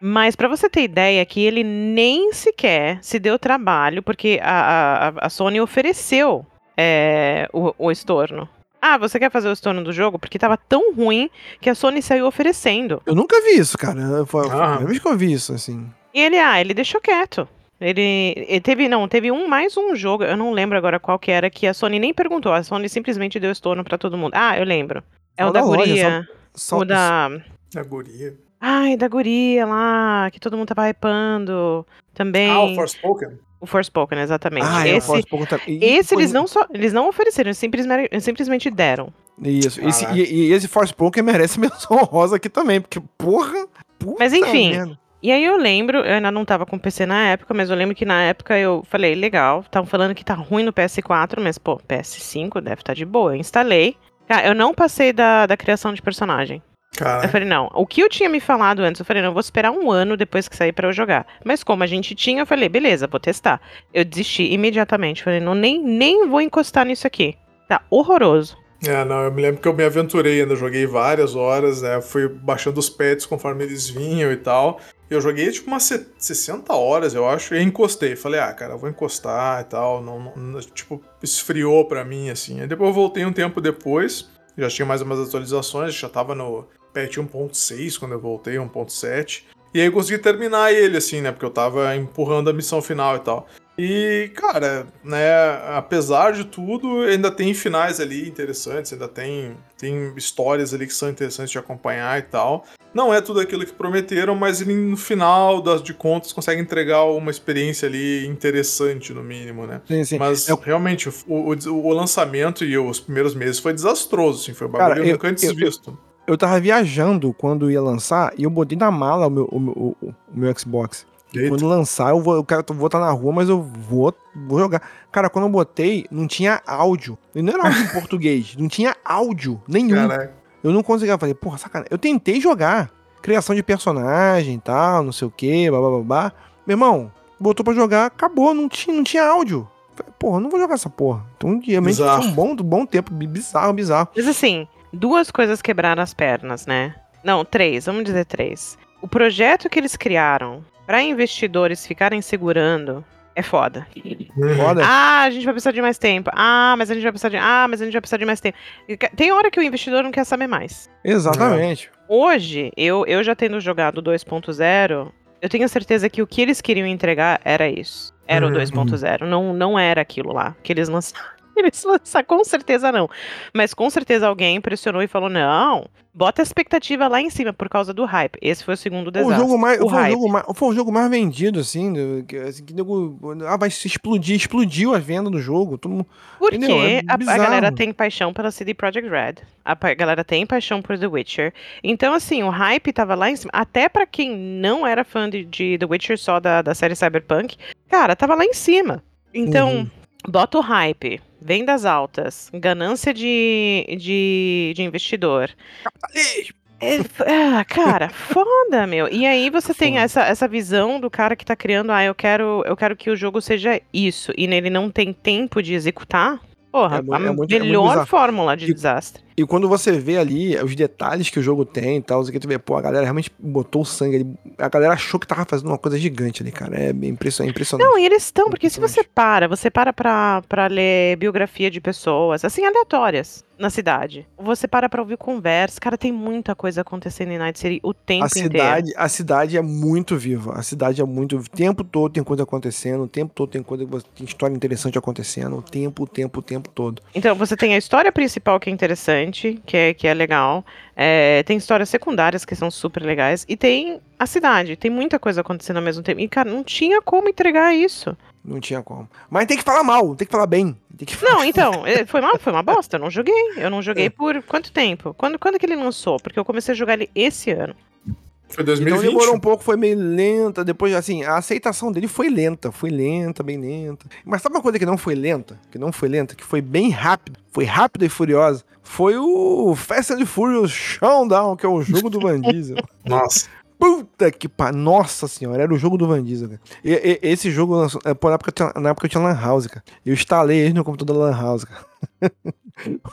Mas pra você ter ideia que ele nem sequer se deu trabalho, porque a, a, a Sony ofereceu é, o, o estorno. Ah, você quer fazer o estorno do jogo? Porque tava tão ruim que a Sony saiu oferecendo. Eu nunca vi isso, cara. Foi, a primeira vez que eu vi isso, assim. E ele, ah, ele deixou quieto. Ele, ele teve, não, teve um mais um jogo, eu não lembro agora qual que era, que a Sony nem perguntou, a Sony simplesmente deu estorno pra todo mundo. Ah, eu lembro. É Só o da da loja, guria, Só, o da... A guria. Ai, da guria lá, que todo mundo tava hypando. Também. Ah, o Forspoken. O Forspoken, exatamente. Ah, é, esse, posso pouco esse eles não só, eles não ofereceram, eles simplesmente, eles simplesmente deram. Isso. Esse, Caraca. e, e esse Force Poker merece menção honrosa aqui também, porque, porra. puta Mas enfim, merda. E aí eu lembro, eu ainda não tava com PC na época, mas eu lembro que na época eu falei, legal, estavam falando que tá ruim no PS4, mas pô, PS5 deve estar de boa. Eu instalei. Cara, eu não passei da, da criação de personagem. Eu Cara, falei, não, o que eu tinha me falado antes, eu falei, não, eu vou esperar um ano depois que sair pra eu jogar. Mas como a gente tinha, eu falei, beleza, vou testar. Eu desisti imediatamente, falei, não, nem, nem vou encostar nisso aqui. Tá horroroso. é, não, eu me lembro que eu me aventurei ainda, joguei várias horas, né? Fui baixando os pets conforme eles vinham e tal. Eu joguei tipo umas se- 60 horas, eu acho, e encostei. Falei, ah, cara, eu vou encostar e tal. Não, não- tipo, esfriou pra mim, assim. Aí depois eu voltei um tempo depois, já tinha mais umas atualizações, já tava no patch 1.6 quando eu voltei, 1.7. E aí eu consegui terminar ele, assim, né? Porque eu tava empurrando a missão final e tal. E, cara, né, apesar de tudo, ainda tem finais ali interessantes, ainda tem, tem histórias ali que são interessantes de acompanhar e tal. Não é tudo aquilo que prometeram, mas ele, no final das de contas consegue entregar uma experiência ali interessante, no mínimo, né? Sim, sim. Mas Eu- realmente, o, o, o lançamento e os primeiros meses foi desastroso, assim, foi um bagulho Cara, eu- nunca antes eu- visto. Eu tava viajando quando ia lançar e eu botei na mala o meu, o meu, o- o meu Xbox. Eita. Quando lançar, eu vou, eu quero, vou estar na rua, mas eu vou, vou jogar. Cara, quando eu botei, não tinha áudio. E não era áudio em português, não tinha áudio nenhum. Caraca. Eu não conseguia. Eu falei, porra, sacanagem. Eu tentei jogar. Criação de personagem e tal, não sei o que, babá. Meu irmão, botou pra jogar, acabou, não tinha, não tinha áudio. Falei, porra, não vou jogar essa porra. Então, realmente foi um bom, bom tempo, bizarro, bizarro. Mas assim, duas coisas quebraram as pernas, né? Não, três, vamos dizer três. O projeto que eles criaram pra investidores ficarem segurando é foda. Uhum. Foda. Ah, a gente vai precisar de mais tempo. Ah, mas a gente vai precisar de. Ah, mas a gente vai precisar de mais tempo. Tem hora que o investidor não quer saber mais. Exatamente. Hoje, eu, eu já tendo jogado o 2.0, eu tenho certeza que o que eles queriam entregar era isso. Era Uhum. o 2.0. Não, não era aquilo lá que eles lançaram. Eles lançaram, com certeza não. Mas com certeza alguém pressionou e falou: não, bota a expectativa lá em cima por causa do hype. Esse foi o segundo desastre. o jogo mais, o foi, o jogo mais, foi o jogo mais vendido, assim, do- que, assim, que nego, ah, vai se explodir, explodiu a venda do jogo. Todo Porque? É a, a galera tem paixão pela CD Projekt Red. A pa- galera tem paixão por The Witcher. Então, assim, o hype tava lá em cima. Até pra quem não era fã de, de The Witcher só da, da série Cyberpunk, cara, tava lá em cima. Então, Uhum. bota o hype, vendas altas, ganância de, de, de investidor. É, ah, cara, foda, meu. E aí você tem Foda. essa, essa visão do cara que tá criando, ah, eu quero, eu quero que o jogo seja isso, e nele não tem tempo de executar. Porra, É mu- a é muito- é melhor bizarro. fórmula de E- desastre. E quando você vê ali os detalhes que o jogo tem e tal, você vê, pô, a galera realmente botou o sangue ali. A galera achou que tava fazendo uma coisa gigante ali, cara. É bem impressionante. impressionante. Não, e eles estão, porque se você para, você para pra, pra ler biografia de pessoas, assim, aleatórias, na cidade. Você para pra ouvir conversa. Cara, tem muita coisa acontecendo em Night City o tempo a cidade, a cidade é muito viva. A cidade é muito. O tempo todo tem coisa acontecendo. O tempo todo tem coisa. Tem história interessante acontecendo. O tempo, o tempo, o tempo todo. Então, você tem a história principal que é interessante, que é, que é legal. É, tem histórias secundárias que são super legais. E tem a cidade. Tem muita coisa acontecendo ao mesmo tempo. E, cara, não tinha como entregar isso. Não tinha como. Mas tem que falar mal, tem que falar bem. Tem que Não, então, eh, foi uma, foi uma bosta. Eu não joguei. Eu não joguei por quanto tempo? Quando, quando que ele lançou? Porque eu comecei a jogar ele esse ano. Foi Então 2020. demorou um pouco, foi meio lenta. Depois, assim, a aceitação dele foi lenta, foi lenta, bem lenta. Mas sabe uma coisa que não foi lenta? Que não foi lenta, que foi bem rápido, foi rápida e furiosa? Foi o Fast and Furious Showdown, que é o jogo do Van Diesel. Nossa. Puta que pa... Nossa senhora, era o jogo do Van Diesel, cara. E, e- esse jogo lançou. é, na, época, eu tinha- na época eu tinha Lan House, cara. Eu instalei ele no computador da Lan House, cara.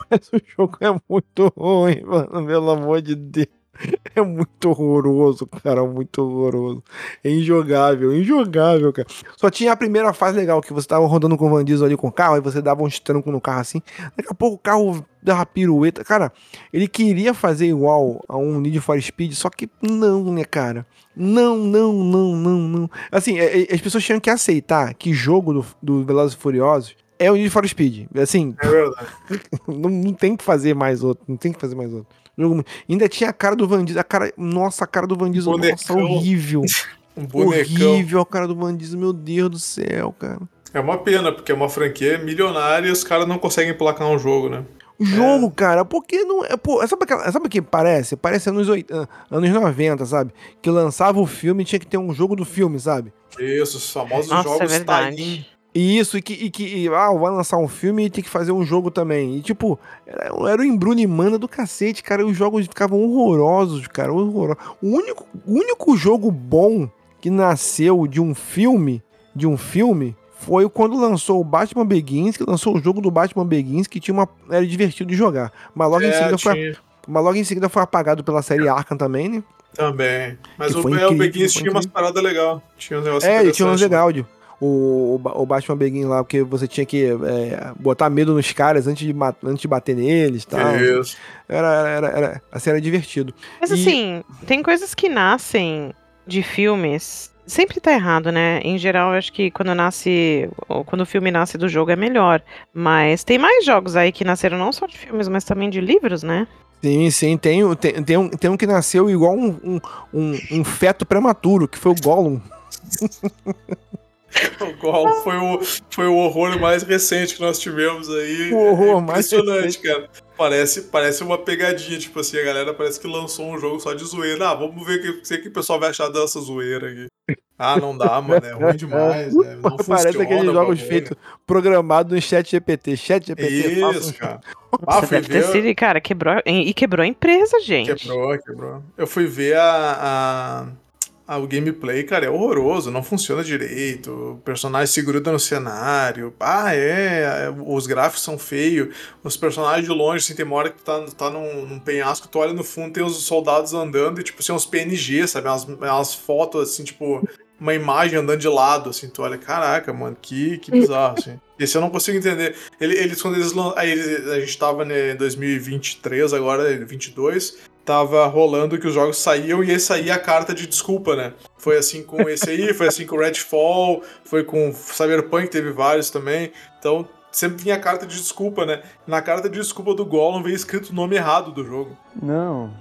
Mas o jogo é muito ruim, mano. Pelo amor de Deus. É muito horroroso, cara. Muito horroroso. É injogável, injogável, cara. Só tinha a primeira fase legal, que você tava rodando com o Van Diesel ali com o carro, aí você dava uns trancos no carro assim. Daqui a pouco o carro dava pirueta. Cara, ele queria fazer igual a um Need for Speed, só que não, né, cara? Não, não, não, não, não. Assim, é- é- as pessoas tinham que aceitar que jogo do, do Velozes e Furiosos é o Need for Speed. Assim, É não, não tem que fazer mais outro. Não tem que fazer mais outro. Jogo Ainda tinha a cara do Van Diesel. A cara, nossa, a cara do Van Diesel. Nossa, Bonecão. horrível. Um bonecão. Horrível a cara do Van Diesel. Meu Deus do céu, cara. É uma pena, porque é uma franquia milionária e os caras não conseguem placar um jogo, né? O jogo, cara, porque não é. Pô, sabe, aquela, sabe o que parece? Parece anos, 80, anos 90, sabe? Que lançava o filme e tinha que ter um jogo do filme, sabe? Isso, os famosos Nossa, é jogos verdade. E isso, e que, e que e, ah, vai lançar um filme e tem que fazer um jogo também. E tipo, era, era o embrunimanda do cacete, cara. Os jogos ficavam horrorosos, cara. Horrorosos. O único, o único jogo bom que nasceu de um filme, de um filme, foi quando lançou o Batman Begins, que lançou o jogo do Batman Begins, que tinha uma. Era divertido de jogar. Mas logo, em, É, seguida foi, mas logo em seguida foi apagado pela série Arkham também, né? também. Mas Que o, foi é, o incrível, Begins foi tinha umas paradas legais. Tinha uns negócios É, tinha uns interessantes, né? legal de. O, o Ba- o Batman Begin lá, porque você tinha que é, botar medo nos caras antes de, antes de bater neles e tal. Isso. Era, era, era, era, assim, era divertido. Mas E- assim, tem coisas que nascem de filmes. Sempre tá errado, né? Em geral, eu acho que quando nasce. ou Quando o filme nasce do jogo é melhor. Mas tem mais jogos aí que nasceram não só de filmes, mas também de livros, né? Sim, sim, tem, tem, tem, um, tem um que nasceu igual um, um, um, um feto prematuro, que foi o Gollum. O Gol foi o, foi o horror mais recente que nós tivemos aí. O horror É mais Impressionante, cara. Parece, parece uma pegadinha, tipo assim, a galera parece que lançou um jogo só de zoeira. Ah, vamos ver o que, que, o pessoal vai achar dessa zoeira aqui. Ah, não dá, mano, é ruim demais, né? Não Parece funciona aqueles jogos feitos programados no chat GPT. Chat GPT, faça um Isso, cara. Você Ah, fui deve ter sido, e, cara, quebrou. E quebrou a empresa, gente. Quebrou, quebrou. Eu fui ver a, a, a- o gameplay, cara, é horroroso, não funciona direito. O personagem se gruda no cenário. Ah, é, é, os gráficos são feios. Os personagens de longe, assim, tem uma hora que tu tá, tá num, num penhasco, tu olha no fundo, tem os soldados andando e, tipo, assim, uns PNG, sabe? Umas, umas fotos, assim, tipo, uma imagem andando de lado, assim, tu olha, caraca, mano, que, que bizarro, assim. Esse eu não consigo entender. Ele- Eles, quando eles, aí eles, a gente tava né, em 2023, agora 22, tava rolando que os jogos saíam e esse saía a carta de desculpa, né? Foi assim com esse aí, foi assim com Redfall, foi com Cyberpunk, teve vários também. Então, sempre vinha a carta de desculpa, né? Na carta de desculpa do Gollum veio escrito o nome errado do jogo. Não.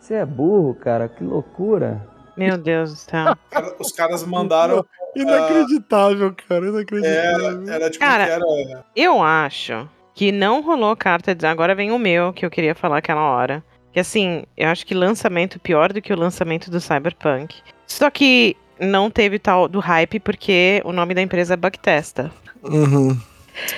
Você é burro, cara. Que loucura. Meu Deus do céu. Cara, Os caras mandaram. Inacreditável, cara, Era, inacreditável. era tipo Cara, que era. Eu acho que não rolou carta de. Agora vem o meu, que eu queria falar aquela hora. Que assim, eu acho que lançamento pior do que o lançamento do Cyberpunk. Só que não teve tal do hype porque o nome da empresa é Bugtesta. Uhum.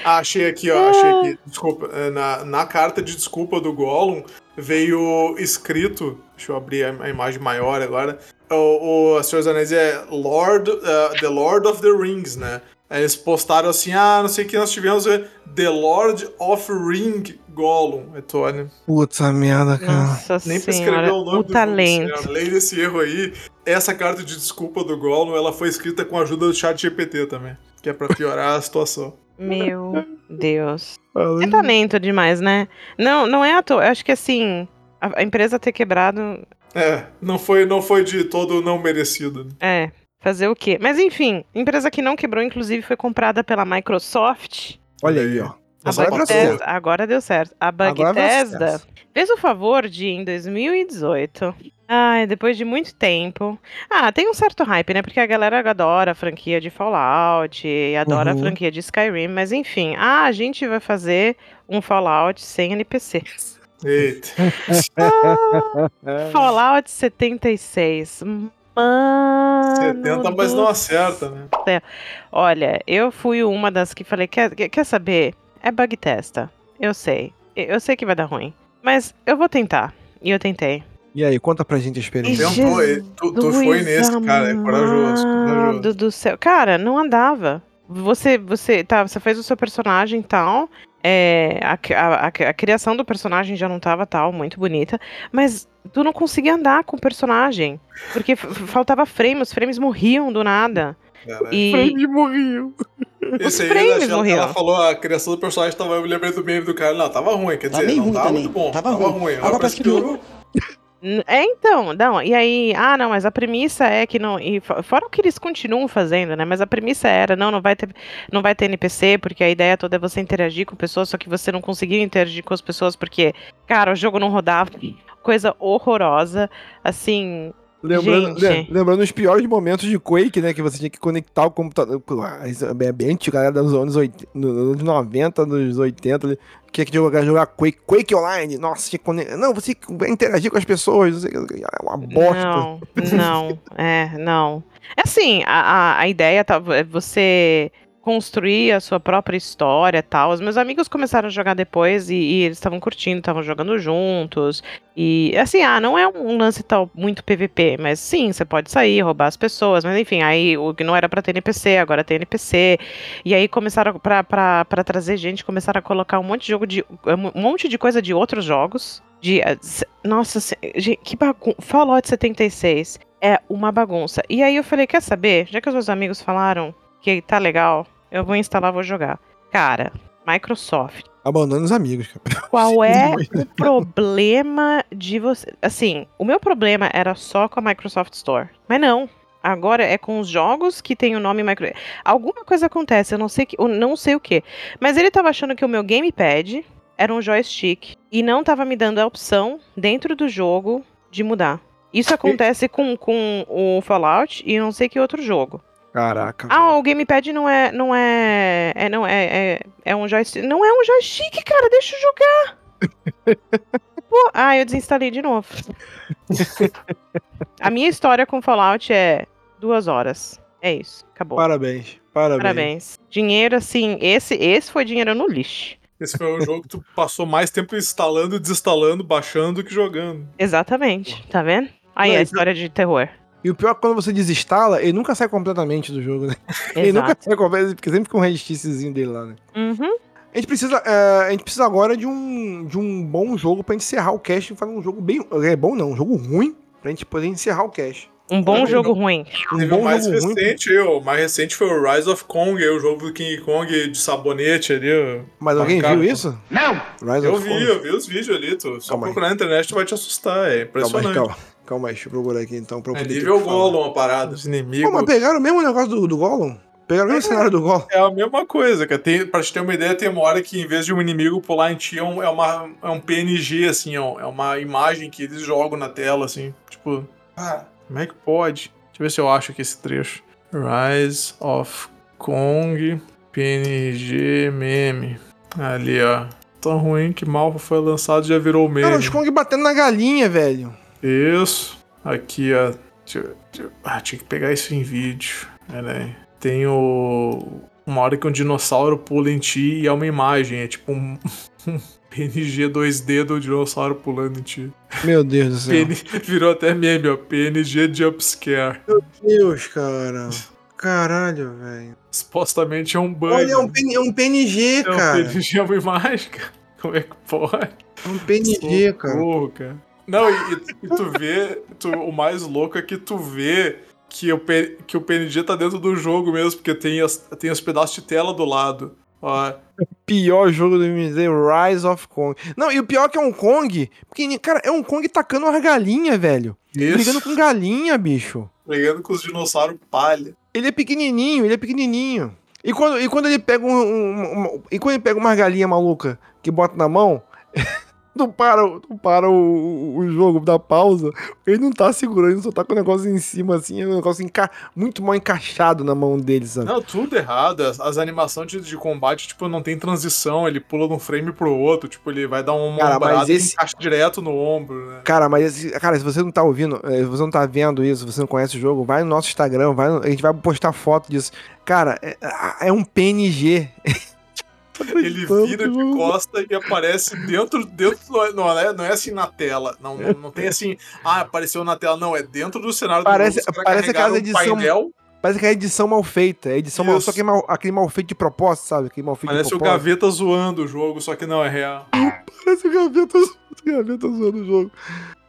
Ah, achei aqui, ó. Achei aqui. Desculpa. é, Na, na carta de desculpa do Gollum veio escrito. Deixa eu abrir a, a imagem maior agora. O, o Senhor dos Anéis é Lord, uh, The Lord of the Rings, né? Aí eles postaram assim, ah, não sei o que nós tivemos, é The Lord of Ring Gollum. É Tony. Puta merda, cara. Nossa Nem pra escrever o nome o do talento. jogo, assim, Além desse erro aí, essa carta de desculpa do Gollum, ela foi escrita com a ajuda do chat GPT também. Que é pra piorar a situação. Meu Deus. É talento demais, né? Não, não é à toa. Eu acho que assim, a, a empresa ter quebrado É, não foi, não foi de todo não merecido. né? é fazer o quê? Mas enfim, empresa que não quebrou, inclusive, foi comprada pela Microsoft. Olha aí, ó. A Agora Bethesda, agora deu certo. A Bethesda fez o favor de, em 2018, ai, depois de muito tempo. Ah, tem um certo hype, né? Porque a galera adora a franquia de Fallout, e adora a Uhum. franquia de Skyrim, mas enfim, ah, a gente vai fazer um Fallout sem NPC. Eita. É. Fallout 76. Mano. 70, mas do não acerta, né? Olha, eu fui uma das que falei, quer, quer- saber? É bug testa. Eu sei. Eu sei que vai dar ruim. Mas eu vou tentar. E eu tentei. E aí, conta pra gente a experiência. Tentou, e tu, tu foi nesse, cara. É corajoso. corajoso. Amado do céu. Cara, não andava. Você, você, tá, você fez o seu personagem e tal. É, a, a, a- criação do personagem já não tava tal, muito bonita. Mas tu não conseguia andar com o personagem. Porque faltava frame, os frames morriam do nada. Cara, E. morreu. Esse aí, frames ela, morriam. ela falou a criação do personagem, tava, eu me lembrei do meme do cara. Não, tava ruim, quer Tá dizer, bem não ruim tava também. muito bom. Tava ruim. Agora Agora parece que piorou. É, então, não, e aí, ah, não, mas a premissa é que não, e fo- fora o que eles continuam fazendo, né, mas a premissa era, não, não vai ter, não vai ter NPC, porque a ideia toda é você interagir com pessoas, só que você não conseguia interagir com as pessoas, porque, cara, o jogo não rodava, coisa horrorosa, assim, Lembrando, Gente. le- lembrando os piores momentos de Quake, né? Que você tinha que conectar o computador. É bem- antigo, galera dos anos, 80, nos anos 90, nos 80. ali, Tinha que jogar, jogar Quake, Quake Online. Nossa, tinha que conectar. Não, você vai interagir com as pessoas. Que, é uma bosta. Não, não, é, não. É assim, a, a, a ideia tá, é você construir a sua própria história tal. Os meus amigos começaram a jogar depois e, e eles estavam curtindo, estavam jogando juntos. E assim, ah, não é um lance tal muito PVP, mas sim, você pode sair, roubar as pessoas, mas enfim, aí o que não era pra ter NPC, agora tem NPC. E aí começaram pra trazer gente, começaram a colocar um monte de jogo de. um monte de coisa de outros jogos. De, eh, nossa, que bagunça. Fallout 76 é uma bagunça. E aí eu falei, quer saber? Já que os meus amigos falaram que tá legal, eu vou instalar, vou jogar. Cara, Microsoft. Abandona os amigos, cara. Qual é o problema de você? Assim, o meu problema era só com a Microsoft Store. Mas não. Agora é com os jogos que tem o nome Microsoft. Alguma coisa acontece, eu não sei que, eu não sei o que. Mas ele tava achando que o meu gamepad era um joystick e não tava me dando a opção dentro do jogo de mudar. Isso acontece com, com o Fallout e não sei que outro jogo. Caraca. Ah, o gamepad não é. Não é. É, não, é, é, é um joystick. Não é um joystick, cara, deixa eu jogar. Pô, ah, eu desinstalei de novo. A minha história com Fallout é duas horas. É isso, acabou. Parabéns. Parabéns. Parabéns. Dinheiro, assim, esse, esse foi dinheiro no lixo. Esse foi o jogo que tu passou mais tempo instalando, desinstalando, baixando do que jogando. Exatamente, tá vendo? Aí Não, a história de terror. E o pior é que quando você desinstala, ele nunca sai completamente do jogo, né? Ele nunca Exato. sai completamente, porque sempre fica um restíciozinho dele lá, né? Uhum. A gente precisa, é, a gente precisa agora de um, de um bom jogo pra encerrar o cast e fazer um jogo bem. É bom não, um jogo ruim pra gente poder encerrar o cast. Um bom Não, jogo ruim. Um Teve bom o mais jogo ruim. recente, aí, o mais recente foi o Rise of Kong, aí, o jogo do King Kong de sabonete ali. Mas alguém Marcado. viu isso? Não! Rise Eu of vi, Kong? eu vi os vídeos ali, tu. Só Calma aí. procurar na internet tu vai te assustar, é Calma aí, impressionante. calma. Calma aí, deixa eu procurar aqui então. Pra eu É nível. Gollum a parada, os inimigos. Pô, mas pegaram o mesmo negócio do, do Gollum? Pegaram o mesmo cenário do Gollum? É a mesma coisa, cara. Tem, pra te ter uma ideia, tem uma hora que em vez de um inimigo pular em ti, é um, é uma, é um PNG, assim, ó. É uma imagem que eles jogam na tela, assim. Tipo, cara, como é que pode? Deixa eu ver se eu acho aqui esse trecho. Rise of Kong PNG meme. Ali, ó. Tão ruim que mal foi lançado já virou meme. Cara, os Kong batendo na galinha, velho. Isso. Aqui, ó. Ah, tinha que pegar isso em vídeo. Pera aí. Tem o. Uma hora que um dinossauro pula em ti e é uma imagem. É tipo um. um PNG 2D do dinossauro pulando em ti. Meu Deus do céu. PN... Virou até meme, ó. PNG Jumpscare. Meu Deus, cara. caralho, velho. Supostamente é um bug. Olha, é um, PN é um PNG, É um cara. PNG, é uma imagem, cara. Como é que pode? É um PNG, cara. Socorro, cara. Não, e, e- tu vê, tu- o mais louco é que tu vê que o, que o PNG tá dentro do jogo mesmo, porque tem, as, tem os pedaços de tela do lado. Ó, Pior jogo do MZ, Rise of Kong. Não, e o pior é que é um Kong. Porque, cara, é um Kong tacando umas galinhas, velho. Brigando isso, com galinha, bicho. brigando com os dinossauros palha. Ele é pequenininho, ele é pequenininho. E quando, e quando ele pega um, um- uma- e quando ele pega umas galinhas maluca que bota na mão, não para, o- não para o, o- o jogo, dá pausa. Ele não tá segurando, ele só tá com o negócio em cima, assim, é um negócio enca- muito mal encaixado na mão dele, sabe? Não, tudo errado. As, as animações de, de combate, tipo, não tem transição. Ele pula de um frame pro outro. Tipo, ele vai dar uma Cara, mas esse- encaixa direto no ombro, né? Cara, mas esse- cara, se você não tá ouvindo, eh, se você não tá vendo isso, se você não conhece o jogo, vai no nosso Instagram, vai no- a gente vai postar foto disso. Cara, é, é um PNG. Ele vira de costa e aparece dentro, dentro não, é, não é, não é assim na tela, não, não, não tem assim, ah, apareceu na tela, não, é dentro do cenário Parece- do caras parece aquela edição- painel, Parece que é edição mal feita. É edição mal, só que é mal- aquele mal feito de propósito, sabe? Aquele mal feito parece o. Gaveta zoando o jogo, só que não é real. Parece o Gaveta, o Gaveta zoando o jogo.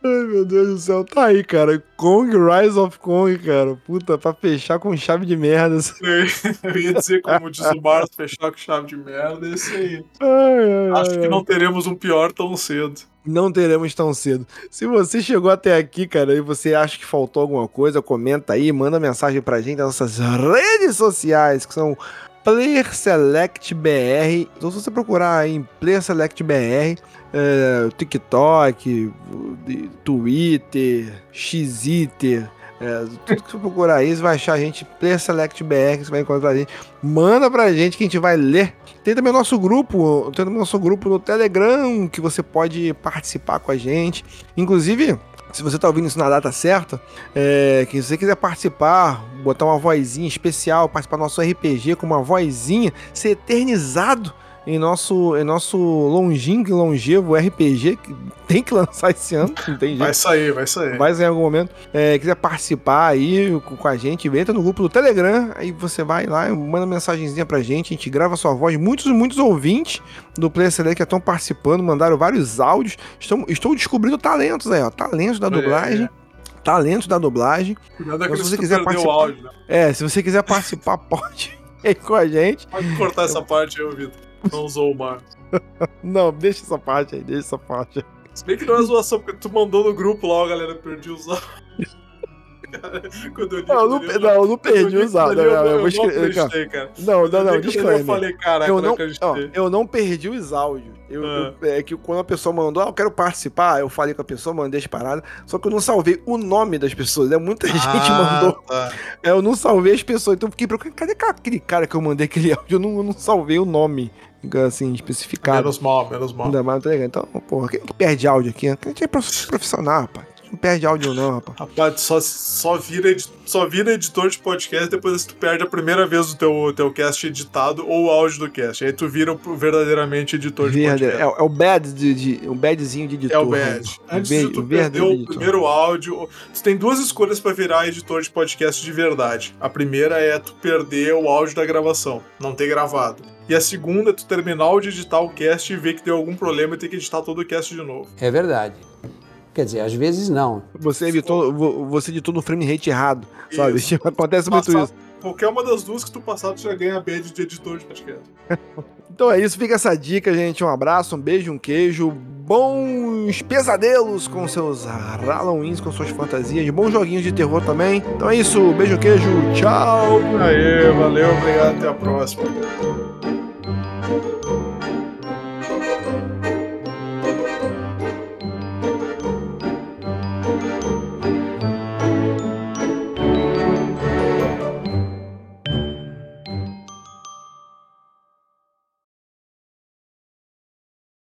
Ai, meu Deus do céu. Tá aí, cara. Kong, Rise of Kong, cara. Puta, pra fechar com chave de merda. Eu ia dizer, como diz o Bart, fechar com chave de merda, é isso aí. Ai, ai, Acho que não teremos um pior tão cedo. Não teremos tão cedo. Se você chegou até aqui, cara, e você acha que faltou alguma coisa, comenta aí, manda mensagem pra gente nas nossas redes sociais, que são Player Select BR. Então, se você procurar aí em Player Select BR, é, TikTok, Twitter, Xiter, é, tudo que você procurar aí, você vai achar a gente, Player Select BR, você vai encontrar a gente. Manda pra gente que a gente vai ler. Tem também o nosso grupo, tem também o nosso grupo no Telegram, que você pode participar com a gente. Inclusive, se você tá ouvindo isso na data certa, é, que você quiser participar, botar uma vozinha especial, participar do nosso RPG com uma vozinha, ser eternizado em nosso, em nosso longínquo e longevo RPG, que tem que lançar esse ano, não tem jeito. Vai sair, vai sair. Vai em algum momento. É, quiser participar aí com, a gente, entra no grupo do Telegram. Aí você vai lá, manda mensagenzinha pra gente, a gente grava a sua voz. Muitos, muitos ouvintes do Player Select que estão participando, mandaram vários áudios. Estou, estou descobrindo talentos aí, ó. Talentos da É. dublagem. Talentos da dublagem. Cuidado Então, se você quiser participar- áudio, né? É, se você quiser participar, pode ir com a gente. Pode cortar essa parte aí, Vitor. Não usou o Marcos. Não, deixa essa parte aí, deixa essa parte. Se bem que não é zoação, porque tu mandou no grupo lá, ó, galera, perdi os áudios. Cara, Quando eu li Não, eu não, não, eu não perdi os áudios. Não, eu vou não escrever. cara. cara. Não, não, eu não, disclaimer. falei, caraca, eu não acreditei. eu não perdi os áudios. Eu, Ah. eu- é que quando a pessoa mandou, ah, eu quero participar, eu falei com a pessoa, mandei as paradas, só que eu não salvei o nome das pessoas, né? Muita gente Ah, mandou. tá. É, eu não salvei as pessoas, então eu fiquei procurando, cadê aquele cara que eu mandei aquele áudio? Eu não, eu não salvei o nome, assim, especificado. Menos mal, menos mal. Ainda mais, tá ligado? Então, porra, quem que perde áudio aqui? A gente é prof- profissional, rapaz. Não perde áudio não, rapaz. Rapaz, só, só, vira, só vira editor de podcast depois que tu perde a primeira vez o teu, teu cast editado ou o áudio do cast. Aí tu vira verdadeiramente editor de podcast. É, é o bad de, de- o badzinho de editor. É o né? badge. O Antes de tu perder o editor. primeiro áudio, tu tem duas escolhas pra virar editor de podcast de verdade. A primeira é tu perder o áudio da gravação, não ter gravado. E a segunda é tu terminar de editar o cast e ver que deu algum problema e ter que editar todo o cast de novo. É verdade. Quer dizer, às vezes não. Você editou, vo- você editou no frame rate errado, sabe? Isso. Acontece muito isso. Qualquer uma das duas que tu passar, tu já ganha a badge de editor de podcast. Então é isso, fica essa dica, gente. Um abraço, um beijo, um queijo. Bons pesadelos com seus Halloweens, com suas fantasias. Bons joguinhos de terror também. Então é isso, beijo, queijo, tchau. Aê, valeu, obrigado, até a próxima.